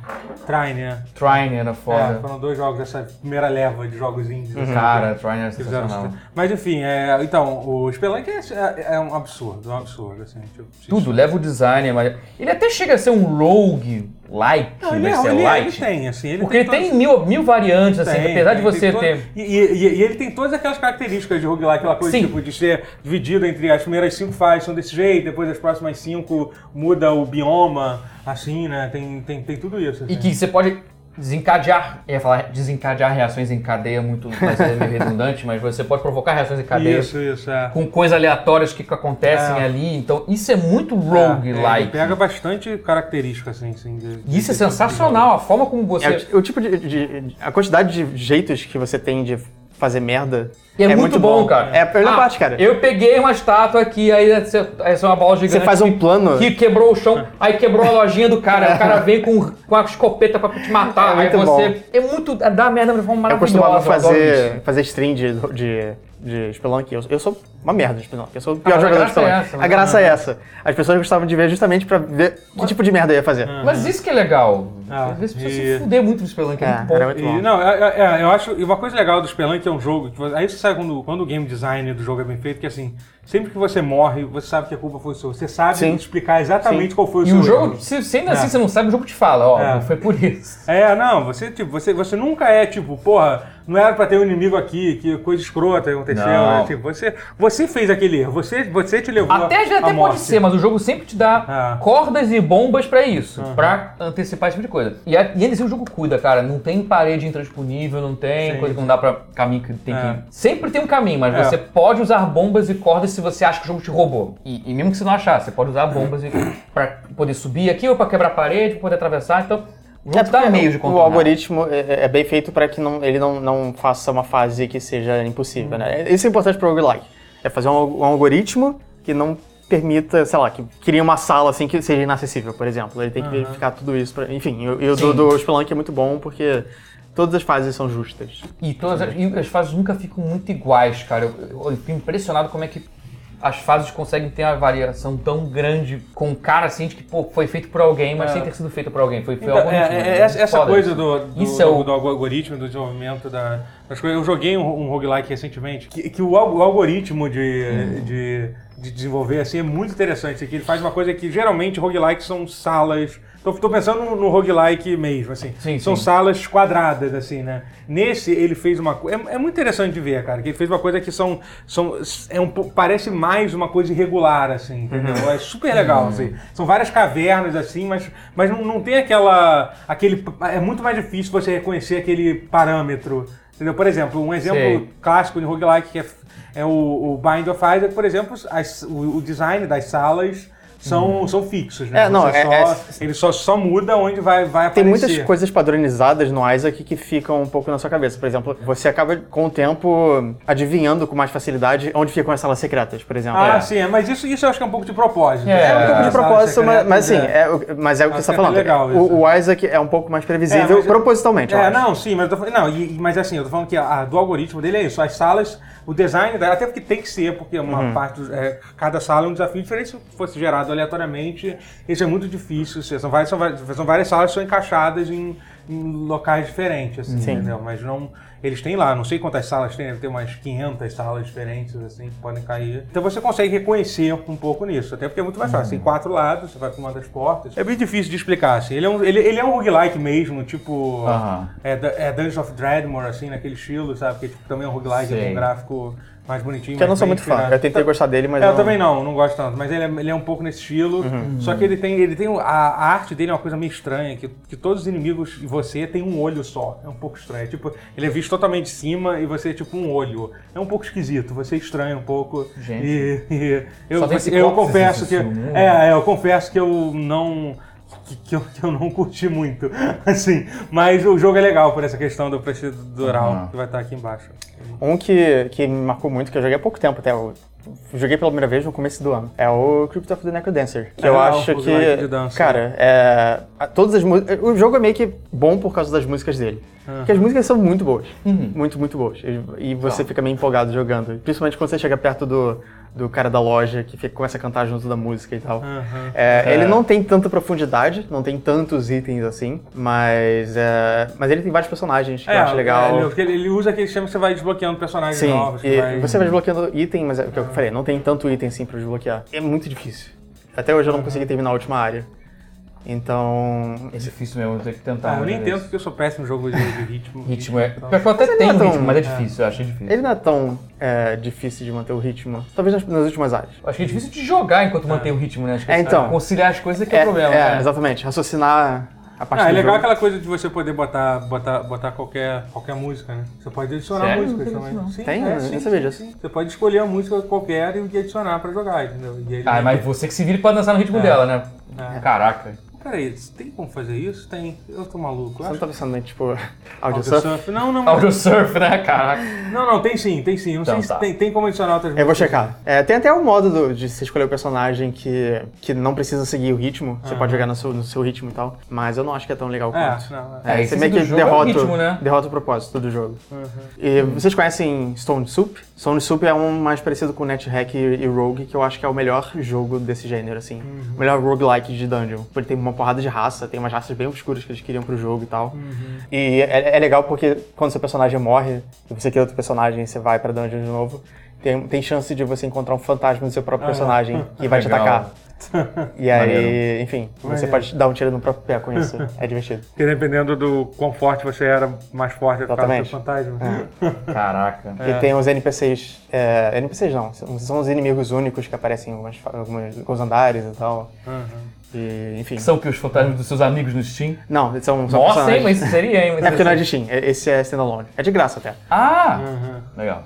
Trine, é. Trine era É, foda. foram dois jogos, essa primeira leva de jogos indies. assim, Cara, Trine era sensacional. Mas enfim, é, então, o Spelunk é, é- é um absurdo, é um absurdo, assim. Tipo, Tudo, level design, mas ele até chega a ser um rogue like, Não, ele, é, ele, é- light. ele tem, assim. Ele Porque ele todas- tem mil, mil variantes, assim, Tem, apesar de tem, você tem todo- ter. E, e- e ele tem todas aquelas características de roguelike, aquela coisa Sim. tipo, de ser dividido entre as primeiras cinco fases são desse jeito, depois as próximas cinco muda o bioma, assim, né? Tem, tem, tem tudo isso. E assim. que você pode desencadear, eu ia falar desencadear reações em cadeia muito, mas é meio redundante, mas você pode provocar reações em cadeia Isso, isso, é. com coisas aleatórias que acontecem É. ali, então isso é muito É, ele roguelike. pega bastante característica, assim, assim de- E isso é de- de- sensacional, a forma como você... É o, o tipo de, de- A quantidade de jeitos que você tem de fazer merda. E é, muito, bom, cara. É a melhor Ah, parte, cara. Eu peguei uma estátua aqui, aí essa é uma bola gigante. Você faz um que- plano. Que quebrou o chão, aí quebrou a lojinha do cara. O cara vem com, com a escopeta pra te matar. É aí muito você. bom. É muito. Dá merda de forma Eu maravilhosa. costumava adoro fazer, fazer stream de, de, de Spelunk. Eu, eu sou uma merda de Spelunk. Eu sou o pior Ah, mas a jogador de graça é Spelunk. essa, a né? graça é essa. As pessoas gostavam de ver justamente pra ver que tipo de merda eu ia fazer. Mas isso que é legal. Ah, Às vezes precisa se fuder muito no Spelunk, é, É, muito muito. E, não, é, é, é, eu acho. E uma coisa legal do Spelunk é um jogo. Que, aí você sabe quando, quando o game design do jogo é bem feito, que assim, sempre que você morre, você sabe que a culpa foi sua. Você sabe Sim. explicar exatamente Sim. qual foi o E seu o jogo, erro. se, se ainda assim É. você não sabe, o jogo te fala, ó, É. foi por isso. É, não, você, tipo, você, você nunca é tipo, porra, não era pra ter um inimigo aqui, que coisa escrota aconteceu. Não. né? Tipo, você, você fez aquele erro, você, você te levou Até, à até pode ser, mas o jogo sempre te dá Ah. cordas e bombas pra isso, pra antecipar esse tipo de coisa. E, a, e ainda assim o jogo cuida, cara. Não tem parede intransponível, não tem Sim. coisa que não dá pra caminho que tem É. que. Sempre tem um caminho, mas É. você pode usar bombas e cordas se você acha que o jogo te roubou. E, e mesmo que você não achar, você pode usar bombas e, pra poder subir aqui ou pra quebrar a parede, pra poder atravessar. Então, o É te dá meio de o contornar. algoritmo é, é bem feito para que não- ele não, não faça uma fase que seja impossível, né? Isso é importante para o roguelike. É fazer um, um algoritmo que não permita, sei lá, que crie uma sala assim que seja inacessível, por exemplo. Ele tem que verificar tudo isso. Pra, enfim, e o- o do, do Spelunk é muito bom porque todas as fases são justas. E todas as, e as fases nunca ficam muito iguais, cara. Eu, eu, eu fico impressionado como é que as fases conseguem ter uma variação tão grande com cara assim de que, pô, foi feito por alguém, mas É. sem ter sido feito por alguém. Foi, foi Então, algoritmo, é, é, né? essa, essa coisa do, do, Isso é o- do algoritmo, do desenvolvimento da- das coisas. Eu joguei um, um roguelike recentemente, que, que o, o algoritmo de, Uhum. de, de desenvolver assim, é muito interessante. Que ele faz uma coisa que geralmente roguelikes são salas. Tô, tô pensando no, no roguelike mesmo, assim. Sim, são sim. salas quadradas, assim, né? Nesse, ele fez uma coisa. É, é muito interessante de ver, cara. Que ele fez uma coisa que são. são é um, parece mais uma coisa irregular, assim, entendeu? Uhum. É super legal, assim. São várias cavernas, assim, mas, mas não, não tem aquela. aquele É muito mais difícil você reconhecer aquele parâmetro. Entendeu? Por exemplo, um exemplo Sei. clássico de roguelike que é, é o, o Bind of Isaac, por exemplo, as- o, o design das salas. São, são fixos, né? É, não, é- só- é- ele só, só muda onde vai, vai Tem aparecer. muitas coisas padronizadas no Isaac que ficam um pouco na sua cabeça. Por exemplo, você acaba com o tempo adivinhando com mais facilidade onde ficam as salas secretas, por exemplo. Ah, É. sim, é, mas isso, isso eu acho que é um pouco de propósito. É, É um pouco de propósito, mas, mas assim, secretas, é, o- mas é o que Acho você está é falando. legal o, o Isaac é um pouco mais previsível É, mas- propositalmente, eu É, acho. não, sim, mas eu tô não, e- mas assim, eu tô falando que a, a do algoritmo dele é isso. As salas, o design, dela, até porque tem que ser, porque uma Uhum. parte, é, cada sala é um desafio diferente. Se fosse gerado aleatoriamente, isso é muito difícil. assim, São várias, são várias, são várias salas que são encaixadas em, em locais diferentes, assim, Sim. entendeu? Mas não, eles têm lá, não sei quantas salas tem, deve ter umas 500 salas diferentes, assim, que podem cair. Então você consegue reconhecer um pouco nisso, até porque é muito mais fácil. Tem quatro lados, você vai para uma das portas. É bem difícil de explicar, assim. Ele é um, ele, ele é um roguelike mesmo, tipo... Aham. É, da- é Dungeons of Dreadmore, assim, naquele estilo, sabe? Que tipo, também é um roguelike, com um gráfico mais bonitinho. Que eu não sou muito fã. inspirado. Eu tentei gostar dele, mas É, eu não- também não, não gosto tanto. Mas ele é, ele é um pouco nesse estilo. Uhum. Só que ele tem. Ele tem. A, a arte dele é uma coisa meio estranha, que, que todos os inimigos e você tem um olho só. É um pouco estranho. Tipo, ele é visto totalmente de cima e você é tipo um olho. É um pouco esquisito, você estranha um pouco. Gente. E, e eu, Só tem eu confesso que. filme, né? É, é, eu confesso que eu não. Que, que eu, que eu não curti muito, [laughs] assim, mas o jogo é legal por essa questão do procedural Aham. que vai estar aqui embaixo. Um que, que me marcou muito, que eu joguei há pouco tempo até, eu joguei pela primeira vez no começo do ano, é o Crypt of the Necrodancer. Que É eu acho que, cara, é, todas as músicas... O jogo é meio que bom por causa das músicas dele. Porque as músicas são muito boas. Muito, muito boas. E, e você fica meio empolgado jogando. Principalmente quando você chega perto do, do cara da loja, que fica, começa a cantar junto da música e tal. Aham. É, Ele não tem tanta profundidade, não tem tantos itens assim, mas, é, mas ele tem vários personagens que eu acho legal. é, ele, ele usa aquele sistema que você vai desbloqueando personagens Sim, novos. e vai- você vai desbloqueando item, mas é o que eu falei, não tem tanto item assim pra desbloquear. É muito difícil. Até hoje eu não consegui terminar a última área. Então. É difícil mesmo, tem que tentar. Ah, eu nem entendo porque eu sou péssimo em jogo de, de ritmo. [laughs] Ritmo é. Então- eu até tenho não é tão- ritmo, mas é difícil, eu achei difícil. Ele não é tão é, difícil de manter o ritmo. Talvez nas, nas últimas áreas. Acho que é difícil de jogar enquanto mantém o ritmo, né? Acho que É, então. Conciliar as coisas que é, o problema. É, né? exatamente. Raciocinar a parte Ah, é legal jogo. aquela coisa de você poder botar, botar, botar qualquer, qualquer música, né? Você pode adicionar Sério? músicas Não também. Sim, Tem? é, sim, sabia disso. Você pode escolher a música qualquer e adicionar pra jogar, entendeu? E ele- Ah, mas você que se vira pra dançar no ritmo dela, né? É. Caraca. Peraí, tem como fazer isso? Tem. Eu tô maluco. Você Eu não acho tá pensando em, tipo, que audio. Não, não. Audio surf, né, caraca? Não, não, tem sim, tem sim. Não Então sei se tá. tem, tem como adicionar outras Eu vou checar. É, tem até um modo do- de você escolher o personagem que, que não precisa seguir o ritmo. Você pode jogar no seu, no seu ritmo e tal. Mas eu não acho que é tão legal É, quanto. não, É, a você essência meio que jogo é o derrota, ritmo, né? derrota o propósito do jogo. Uhum. E vocês conhecem Stone Soup? Stone Soup é um mais parecido com NetHack e, e Rogue, que eu acho que é o melhor jogo desse gênero, assim. Uhum. O melhor roguelike de dungeon. Ele tem uma porrada de raça, tem umas raças bem obscuras que eles queriam pro jogo e tal. Uhum. E é, é legal porque quando seu personagem morre, e você cria outro personagem e você vai pra dungeon de novo, tem, tem chance de você encontrar um fantasma do seu próprio Ah, é. personagem [laughs] que vai te Legal. atacar. E aí, Maneiro. enfim, você pode dar um tiro no próprio pé com [laughs] isso. É divertido. Porque dependendo do quão forte você era, mais forte era o Exatamente. seu fantasma. [laughs] Caraca. E tem os NPCs. É, NPCs não, são são os inimigos únicos que aparecem em algumas, alguns andares e tal. Uhum. E, enfim. São que os fantasmas dos seus amigos no Steam? Não, são, são Nossa, hein, mas isso seria, hein? É porque não é de Steam, é- esse é standalone. É de graça até. Ah! Uhum. Legal.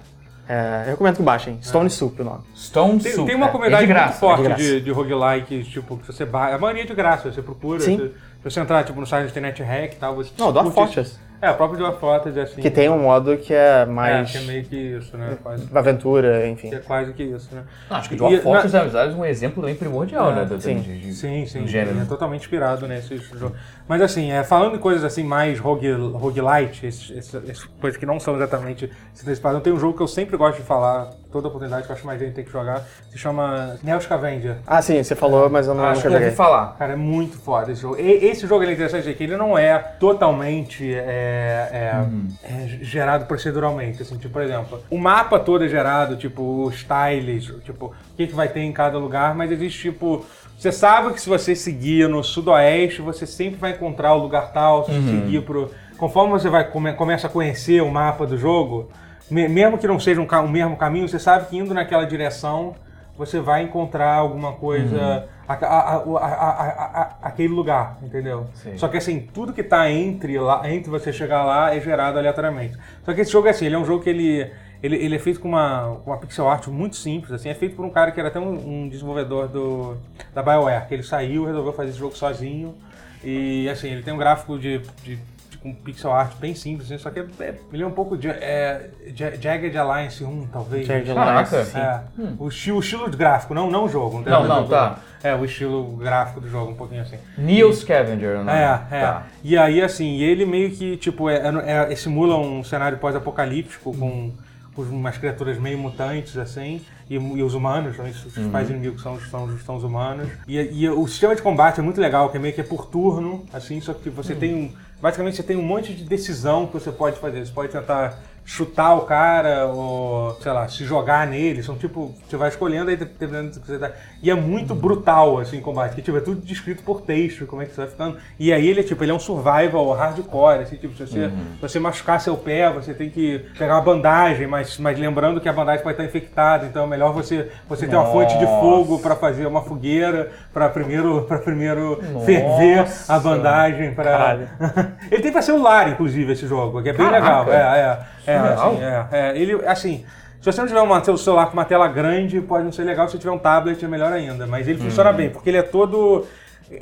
É, eu recomendo que baixem. Stone Soup o nome. Stone Tem, Soup. tem uma é, comunidade é de muito graça. forte é de graça. de, de roguelike, tipo, que você ba... A maioria é de graça, você procura. Sim. Você, se você entrar tipo, no site do Internet Hack e tal, você. Não, curte- Fortress. É, o próprio Dwarf Fortress, assim. Que tem um modo que é É, mais que é meio que isso, né? Quase, aventura, enfim. que é quase que isso, né? Não, acho que E- Dwarf na- Fortress é verdade, um exemplo também primordial, É, né? do- sim. de- de- Sim, sim, do gênero. é totalmente inspirado nesse jogo. Mas assim, é, falando em coisas assim mais rogue, roguelite, essas coisas que não são exatamente esse desse padrão, tem um jogo que eu sempre gosto de falar, toda oportunidade que eu acho mais gente tem que jogar, se chama Neo Scavenger. Ah, sim, você falou, mas eu não Acho nunca que eu ouvi joguei. falar. Cara, é muito foda esse jogo. E- esse jogo ele é interessante que ele não é totalmente é, é, é gerado proceduralmente. Assim, tipo, por exemplo, o mapa todo é gerado, tipo, os tiles, tipo, o que, que vai ter em cada lugar, mas existe tipo. Você sabe que se você seguir no sudoeste, você sempre vai encontrar o lugar tal, se você seguir pro. Conforme você vai come, começa a conhecer o mapa do jogo, mesmo que não seja um, o mesmo caminho, você sabe que indo naquela direção você vai encontrar alguma coisa, a- aquele lugar, entendeu? Sim. Só que assim, tudo que tá entre, lá, entre você chegar lá é gerado aleatoriamente. Só que esse jogo é assim, ele é um jogo que ele, ele, ele é feito com uma, uma pixel art muito simples, assim, é feito por um cara que era até um, um desenvolvedor do, da BioWare, que ele saiu e resolveu fazer esse jogo sozinho. E assim, ele tem um gráfico de, de- com pixel art bem simples, assim, só que é, é- ele é um pouco de, é, Ja- Jagged Alliance 1, talvez. Jagged Caraca. Alliance, sim. É, o, estilo, o estilo de gráfico, não, não o jogo. Não, não, com o tá. É, o estilo gráfico do jogo, um pouquinho assim. Neo Scavenger, né? É, é. Tá. E aí, assim, ele meio que, tipo, é, é- é- simula um cenário pós-apocalíptico com, com umas criaturas meio mutantes, assim, e, e os humanos, também, os Uhum. pais inimigos são, são, são os humanos. E, e o sistema de combate é muito legal, que é meio que é por turno, assim, só que você tem um. Basicamente, você tem um monte de decisão que você pode fazer. Você pode tentar chutar o cara ou, sei lá, se jogar nele. São tipo, você vai escolhendo aí dependendo do que você tá. E é muito brutal, assim, o combate. Que, tipo, é tudo descrito por texto, como é que você vai ficando. E aí ele é, tipo, ele é um survival hardcore, assim, tipo, se você, se você machucar seu pé, você tem que pegar uma bandagem, mas, mas lembrando que a bandagem pode estar infectada, então é melhor você, você ter uma fonte de fogo para fazer uma fogueira, para primeiro, pra primeiro ferver a bandagem, Caralho. [laughs] ele tem pra celular, inclusive, esse jogo, que é bem Caraca. legal. É, é, é, assim, é, é. Ele, assim, se você não tiver seu celular com uma tela grande, pode não ser legal. Se tiver um tablet, é melhor ainda. Mas ele funciona bem, porque ele é todo...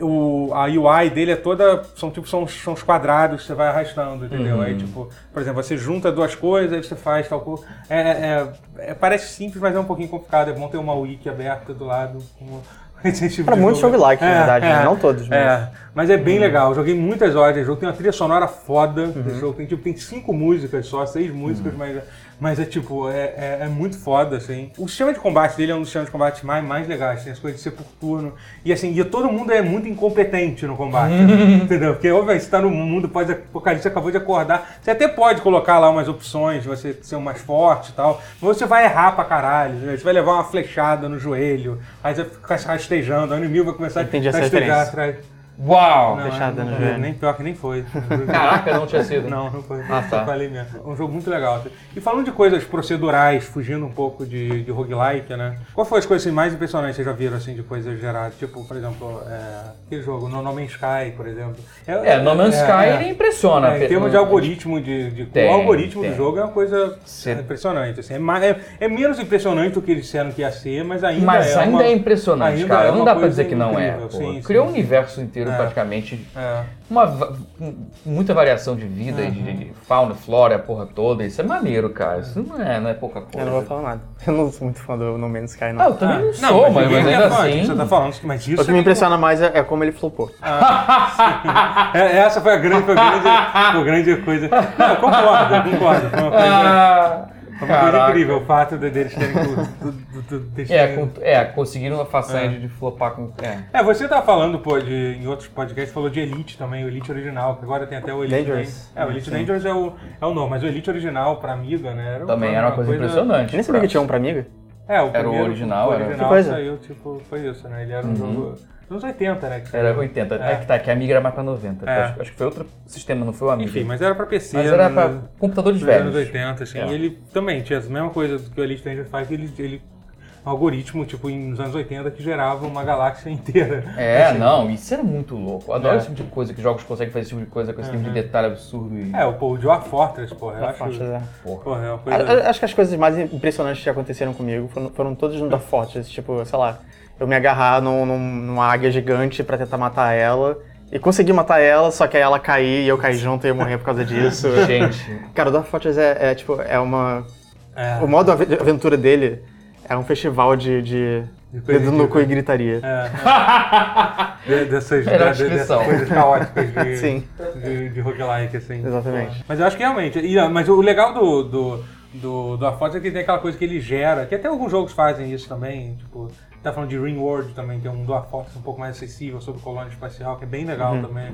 O, a UI dele é toda. São tipo são, são os quadrados que você vai arrastando, entendeu? Aí, tipo, por exemplo, você junta duas coisas, aí você faz tal coisa. É, é- é- parece simples, mas é um pouquinho complicado. É bom ter uma wiki aberta do lado. Com tipo Pra de muitos jogo. roguelike, na verdade, né? Não todos, mas- É, mas é bem legal. Eu joguei muitas horas desse jogo. Tem uma trilha sonora foda desse jogo. Tem, tipo, tem cinco músicas só, seis músicas, mas, mas é tipo, é, é, é muito foda, assim. O sistema de combate dele é um dos sistemas de combate mais, mais legais. Tem as coisas de ser por turno. E assim, e todo mundo é muito incompetente no combate. [laughs] entendeu? Porque, obviamente, você tá no mundo pós-apocalipse, você acabou de acordar. Você até pode colocar lá umas opções de você ser mais forte e tal. Mas você vai errar pra caralho. entendeu? Você vai levar uma flechada no joelho. Aí você vai ficar rastejando. O inimigo vai começar Entendi a rastejar atrás. Uau! Não, Fechada não, no joelho. Nem pior que nem foi. Caraca, não tinha sido. Não, não foi. Ah, tá. Falei mesmo. É um jogo muito legal. E falando de coisas procedurais, fugindo um pouco de, de roguelike, né? Qual foi as coisas assim, mais impressionantes que vocês já viram, assim, de coisas geradas? Tipo, por exemplo, é, aquele jogo, No No Man's Sky, por exemplo. É, No Man's Sky ele impressiona. É, em termos de algoritmo, de, de- Tem, o algoritmo tem. do jogo é uma coisa Cê- impressionante. Assim, é, é- é menos impressionante do que eles disseram que ia ser, mas ainda Mas é ainda uma- é impressionante, ainda cara. é não uma dá pra coisa dizer que não é. Sim, Criou sim. um universo inteiro inteiro, É. praticamente. É. Uma, muita variação de vida, e de, de fauna, flora, a porra toda. Isso é maneiro, cara. Isso não é, não é pouca coisa. Eu não vou falar nada. Eu não sou muito fã do No Man's Sky, Ah, não. eu também não Ah, sou, mas, ninguém mas quer ainda falar, assim. Você tá falando, mas isso O que me é impressiona mais é, é como ele flopou. [laughs] É, essa foi a grande, foi a grande, foi a grande coisa. Não, eu concordo, eu concordo. Foi uma coisa, [laughs] Ah, foi uma coisa incrível o fato de, deles terem. do- do- É, com- é, conseguiram a façanha de, de flopar com. É. É, você tava falando, pô, de, em outros podcasts, falou de Elite também, o Elite original, que agora tem até o Elite Dangerous. Dan- É, o Elite Dangerous é o, é o novo, mas o Elite original pra Amiga, né? Era Também era uma coisa, impressionante. Eu nem sabia que tinha um pra amiga. É, o Era o primeiro, original, o era- original Que coisa? saiu, tipo, foi isso, né? Ele era um jogo dos anos 80, né? que Era saiu. 80. É. É. que tá, que a Amiga era mais pra 90. É. Acho, acho que foi outro sistema, não foi o Amiga. Enfim, mas era pra PC. Mas era no- pra computadores nos anos velhos. 80, assim. É. E ele também tinha a mesma coisa que o Elite Dangerous faz, que ele, ele um algoritmo, tipo, em- nos anos 80, que gerava uma galáxia inteira. É, Assim. não, isso era muito louco. Eu adoro É. esse tipo de coisa, que jogos conseguem fazer esse tipo de coisa com esse tipo de detalhe absurdo. E... É, o, o Dwarf Fortress, porra, eu Da acho... Fortress, é. Porra, é uma A- coisa... a- Acho que as coisas mais impressionantes que aconteceram comigo foram, foram todas no da Fortress. Tipo, sei lá, eu me agarrar num, num- numa águia gigante pra tentar matar ela. E consegui matar ela, só que aí ela cair e eu caí junto e eu morrer por causa disso. [laughs] Gente, Cara, o Dwarf Fortress é, é, tipo, é uma... É. O modo ave- aventura dele é um festival de, de dedo no cu e gritaria. [laughs] De- dessas, de- dessas coisas caóticas de, Sim. de, de roguelike, assim. Exatamente. Mas eu acho que realmente. e, mas o legal do, do, do, do Afox é que tem aquela coisa que ele gera, que até alguns jogos fazem isso também. Tipo, tá falando de Ringworld também, que é um do Afox um pouco mais acessível sobre colônia espacial, que é bem legal também.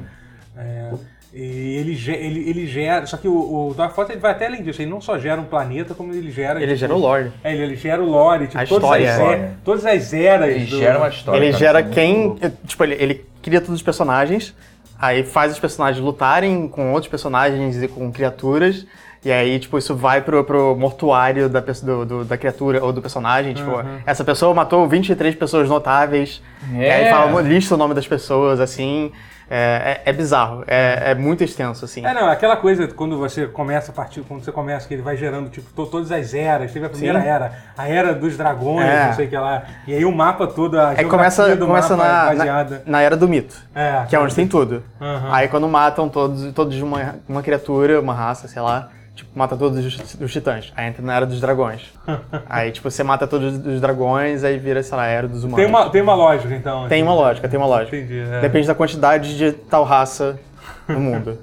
É, e ele, ele, ele gera. Só que o, o Dark Force ele vai até além disso. Ele não só gera um planeta, como ele gera. Ele tipo, gera o lore. É, ele, ele gera o lore, tipo, A todas, história. as, er- todas as eras. ele do- gera uma história. Ele cara, gera é quem. louco. Tipo, ele, ele cria todos os personagens, aí faz os personagens lutarem com outros personagens e com criaturas. E aí, tipo, isso vai pro, pro mortuário da, pessoa- do, do- da criatura ou do personagem. Tipo, essa pessoa matou 23 pessoas notáveis. E aí É. fala, lista o nome das pessoas, assim. É, é- é bizarro. É, é muito extenso, assim. É, não, aquela coisa quando você começa a partir, quando você começa, que ele vai gerando, tipo, to- todas as eras. Teve a primeira Sim. era, a era dos dragões, É. não sei o que lá. E aí o mapa todo, a É, começa, do começa mapa na, é baseada. na, na era do mito. É, Que é onde tem tudo. Aham. Aí quando matam todos, todos de uma, uma criatura, uma raça, sei lá, tipo, mata todos os, os titãs. Aí entra na era dos dragões. [laughs] aí, tipo, você mata todos os dragões, aí vira, sei lá, a era dos humanos. Tem uma, tem uma lógica, então. Tem uma assim. lógica, tem uma lógica. Entendi. é. Depende da quantidade de tal raça no mundo.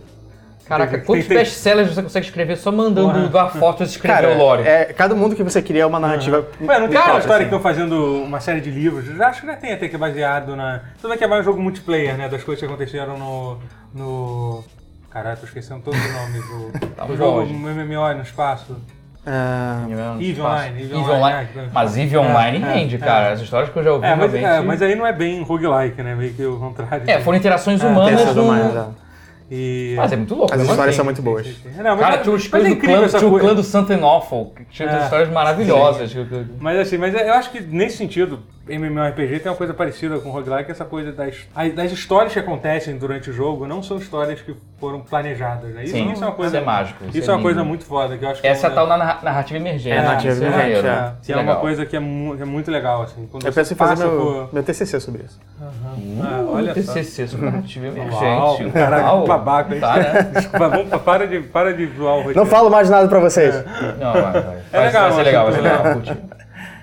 Caraca, Tem- quantos best-sellers você consegue escrever só mandando Porra. do Fortress escrever Cara, o lore? é, cada mundo que você cria é uma narrativa. Ué, não tem própria, aquela história assim. que estão fazendo uma série de livros? Já acho que já tem até que é baseado na. Tudo bem que é mais um jogo multiplayer, né? Das coisas que aconteceram no. no... Caralho, tô esquecendo todos os nomes do, [laughs] Tá do jogo gente. MMO no espaço. Ah, Eve Online, Eve Online, Online. é, Mas Eve é, Online é, rende, é. cara. As histórias que eu já ouvi É mas, realmente... é, mas aí não é bem roguelike, né? Meio que o contrário. É, foram interações É, humanas Essas no... humanas, é. E... Mas é muito louco. As mesmo histórias são muito boas. Não, mas, Cara, tinha os clãs é do incrível clã, tinha o coisa. clã do Something Awful, que tinha É. histórias maravilhosas. Mas assim, mas eu acho que nesse sentido, MMORPG tem uma coisa parecida com roguelike, essa coisa das, as- das histórias que acontecem durante o jogo não são histórias que foram planejadas, né? Isso, Sim, isso é uma coisa isso é mágico, Isso, isso é é uma coisa muito foda, que eu acho que Essa é é tal narra- narrativa emergente. É, narrativa isso é emergente, é. É, que é é uma coisa que é, mu- que é muito legal, assim. Quando Eu penso em fazer meu, por... meu TCC sobre isso. Ah, olha só. TCC sobre [laughs] narrativa emergente. Uau, caraca, Uau. babaca, hein? Tá, né? [laughs] Desculpa, vamos, para de, para de zoar o roteiro. Não falo mais nada pra vocês. Não, vai, vai. Vai, legal, vai ser legal, vai ser legal.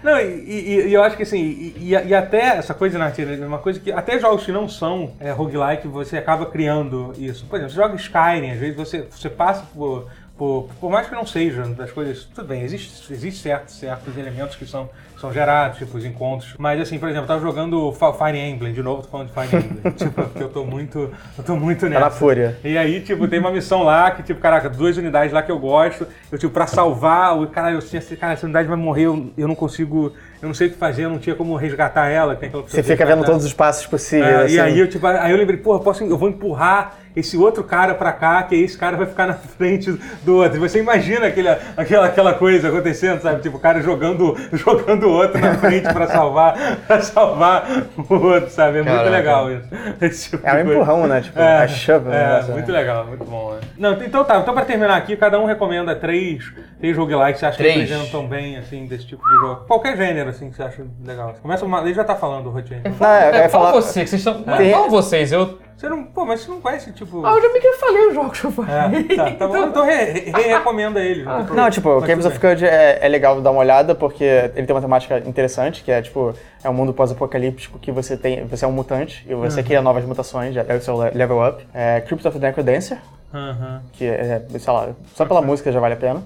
Não, e, e- e eu acho que assim, e, e- até essa coisa narrativa é uma coisa que até jogos que não são é, roguelike, você acaba criando isso. Por exemplo, você joga Skyrim, às vezes você, você passa por, por. Por mais que não seja das coisas. Tudo bem, existe, existe certos, certos elementos que são, são gerados, tipo os encontros. Mas assim, por exemplo, eu tava jogando Fire Emblem, de novo tô falando de Fire Emblem. [laughs] tipo, porque eu tô muito. Eu tô muito Tá nessa. na fúria. E aí, tipo, tem uma missão lá que, tipo, caraca, duas unidades lá que eu gosto. Eu, tipo, pra salvar, o cara, eu tinha assim, cara, essa unidade vai morrer, eu, eu não consigo, eu não sei o que fazer, eu não tinha como resgatar ela. Você fica vendo resgatar. todos os passos possíveis. É, assim. E aí eu, tipo, aí eu lembrei, porra, posso, eu vou empurrar esse outro cara pra cá, que aí esse cara vai ficar na [laughs] frente do outro. Você imagina aquele, aquela, aquela coisa acontecendo, sabe? Tipo, o cara jogando, [laughs] jogando o outro na frente pra salvar, [laughs] pra salvar o outro, sabe? É muito Caraca. legal isso. Esse tipo É um empurrão, né? Tipo, É, a chave. é, negócio, muito né? legal, muito bom. né? Não, então tá, então pra terminar aqui, cada um recomenda três, três roguelikes que você acha Três. que representam tão bem, assim, desse tipo de jogo. Qualquer gênero, assim, que você acha legal. Começa uma... Ele já tá falando, o Rotinho. É, É, é fala falar- você, que vocês estão. Tem- Fala vocês, eu. Você não. Pô, mas você não conhece, tipo. Ah, eu já meio que falei os jogos que eu falei. É, tá, tá bom. Então re- re- [laughs] re-recomenda ele. não tem problema. Não, tipo, o Caves of. Cud é, é legal dar uma olhada porque ele tem uma temática interessante, que é tipo, é um mundo pós-apocalíptico que você tem, você é um mutante e você Uhum. cria novas mutações, é o seu le- level up. É Crypt of the Necrodancer, Aham. que é, sei lá, só pela música já vale a pena.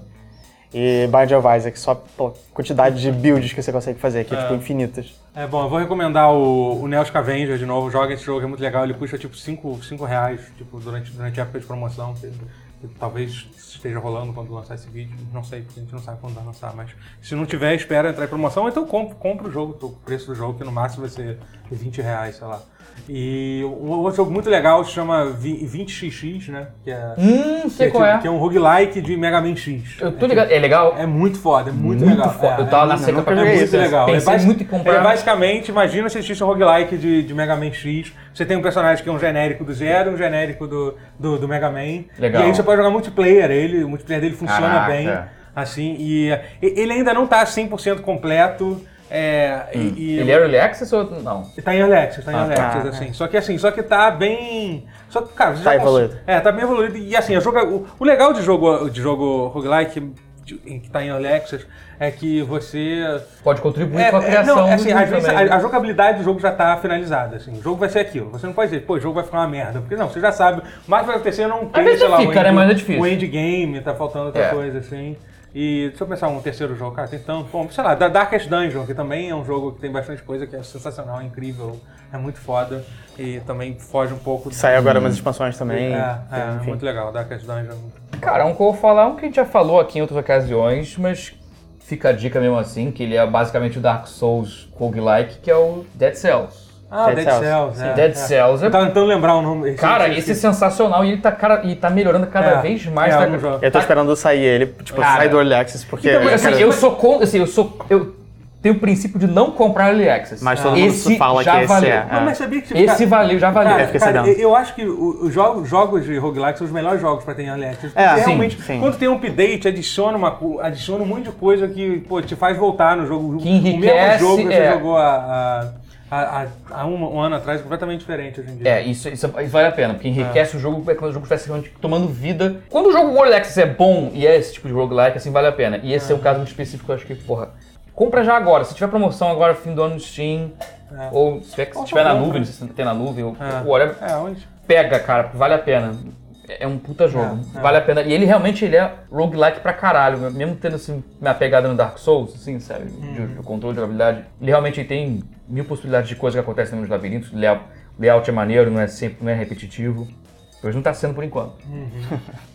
E Bind of Isaac, só pela quantidade de builds que você consegue fazer, que é, tipo, infinitas. É bom, eu vou recomendar o, o Neo Scavenger de novo. Joga esse jogo, é muito legal. Ele custa tipo 5 reais tipo, durante, durante a época de promoção. Que, que talvez esteja rolando quando lançar esse vídeo. Não sei, porque a gente não sabe quando vai lançar. Mas se não tiver, espera entrar em promoção. Então compra, compra o jogo, o preço do jogo, que no máximo vai ser 20 reais, sei lá. E um outro jogo muito legal se chama Vi- 20XX, né? Que é, Hum, que sei é, qual tipo- é. que é um roguelike de Mega Man X. Eu tô ligado. É legal? É muito foda, é muito, Muito legal. foda. É, Eu tava é na seca pra é muito legal. Pensei é muito em comprar. É basicamente, imagina se existisse um roguelike de, de Mega Man X. Você tem um personagem que é um genérico do Zero, um genérico do, do, do Mega Man. Legal. E aí você pode jogar multiplayer, ele, o multiplayer dele funciona Caraca. bem. Assim, e- ele ainda não tá 100% completo. É, e- e, Ele é Early Access ou não? Tá em Early Access, tá em Ah, Early tá. Access, assim. Só que assim, só que tá bem. Só que, cara, Tá cons- evoluído. É, tá bem evoluído. E assim, o, jogo, o, o legal de jogo, de jogo roguelike, que tá em Early Access, é que você. Pode contribuir É, com a é, criação não, é do assim, às vezes a, a jogabilidade do jogo já tá finalizada, assim. O jogo vai ser aquilo. Você não pode dizer, pô, o jogo vai ficar uma merda. Porque não, você já sabe. O mais que vai acontecer não tem, vezes sei lá, fica, o né, mas é difícil. o endgame, tá faltando outra É. coisa, assim. E deixa eu pensar um terceiro jogo, cara, tem tanto. Bom, sei lá, da Darkest Dungeon, que também é um jogo que tem bastante coisa, que é sensacional, é incrível, é muito foda. E também foge um pouco. Sai agora umas expansões também. É, é, enfim. muito legal, Darkest Dungeon. Cara, um que eu vou falar, um que a gente já falou aqui em outras ocasiões, mas fica a dica mesmo assim, que ele é basicamente o Dark Souls roguelike, que é o Dead Cells. Ah, Dead Dead, Cells. Cells. É, Dead é. Cells é... Eu tava tentando lembrar o nome. Cara, esse- esse é sensacional e ele tá, cara, e tá melhorando cada É, vez mais. é, tá-. Eu tô esperando sair ele, tipo, Cara. sair do Early Access, porque... Então, assim, cara, eu sou contra, assim, eu sou... Eu tenho o princípio de não comprar Early Access. Mas todo mundo esse fala já que esse valeu. é. Não, mas sabia que tipo, Esse cara, valeu, já valeu. Cara, É, cara, eu acho que os jogos, jogos de roguelike são os melhores jogos pra ter Early Access. É, porque sim, realmente, sim. quando tem um update, adiciona, uma, adiciona um monte de coisa que pô, te faz voltar no jogo. Que o mesmo enriquece, jogo que você é. jogou há, há, há, há um, um ano atrás é completamente diferente hoje em dia. É, isso, isso, vale a pena, porque enriquece o jogo, é quando o jogo estivesse realmente tomando vida. Quando o jogo World Access é bom e é esse tipo de roguelike, assim, vale a pena. E esse é, um caso muito específico eu acho que, porra, compra já agora. Se tiver promoção agora, fim do ano no Steam, ou se tiver, se tiver na nuvem, não sei se tem na nuvem, ou É. whatever, É, onde? pega, cara, porque vale a pena. É é um puta jogo, É, é. vale a pena. E ele realmente ele é roguelike pra caralho, mesmo tendo assim, minha pegada no Dark Souls, assim, sabe? De, de controle de jogabilidade. Ele realmente tem mil possibilidades de coisas que acontecem nos labirintos. Layout, layout é maneiro, não é sempre, não é repetitivo. Hoje não tá sendo por enquanto.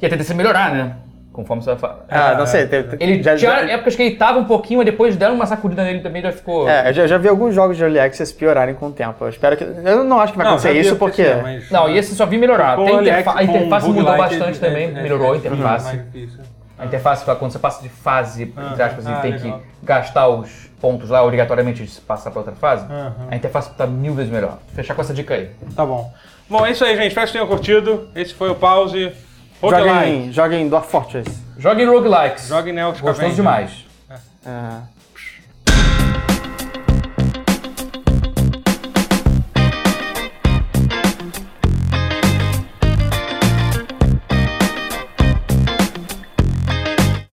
E a tendência é melhorar, né? Conforme você vai falar. Ah, não sei. tem- tem- Ele já, tinha já- épocas que ele tava um pouquinho, mas depois deram uma sacudida nele também já ficou. É, eu já, já vi alguns jogos de Early Access piorarem com o tempo. Eu espero que. Eu não acho que vai acontecer sabia isso que porque. mas- Não, e esse só vi melhorar. Com Tem interfa- a interface mudou roguelike, bastante é- também, é- melhorou a é interface. difícil. A interface, quando você passa de fase, entre Ah, aspas, ah, e tem legal. que gastar os pontos lá obrigatoriamente de passar para outra fase, Aham. a interface tá mil vezes melhor. Fechar com essa dica aí. Tá bom. Bom, é isso aí, gente. Espero que tenham curtido. Esse foi o Pause. Roguelike. Joguem, joguem Dwarf Fortress. Jogue em roguelikes. Jogue Neo Gostoso Scavenger. demais. É,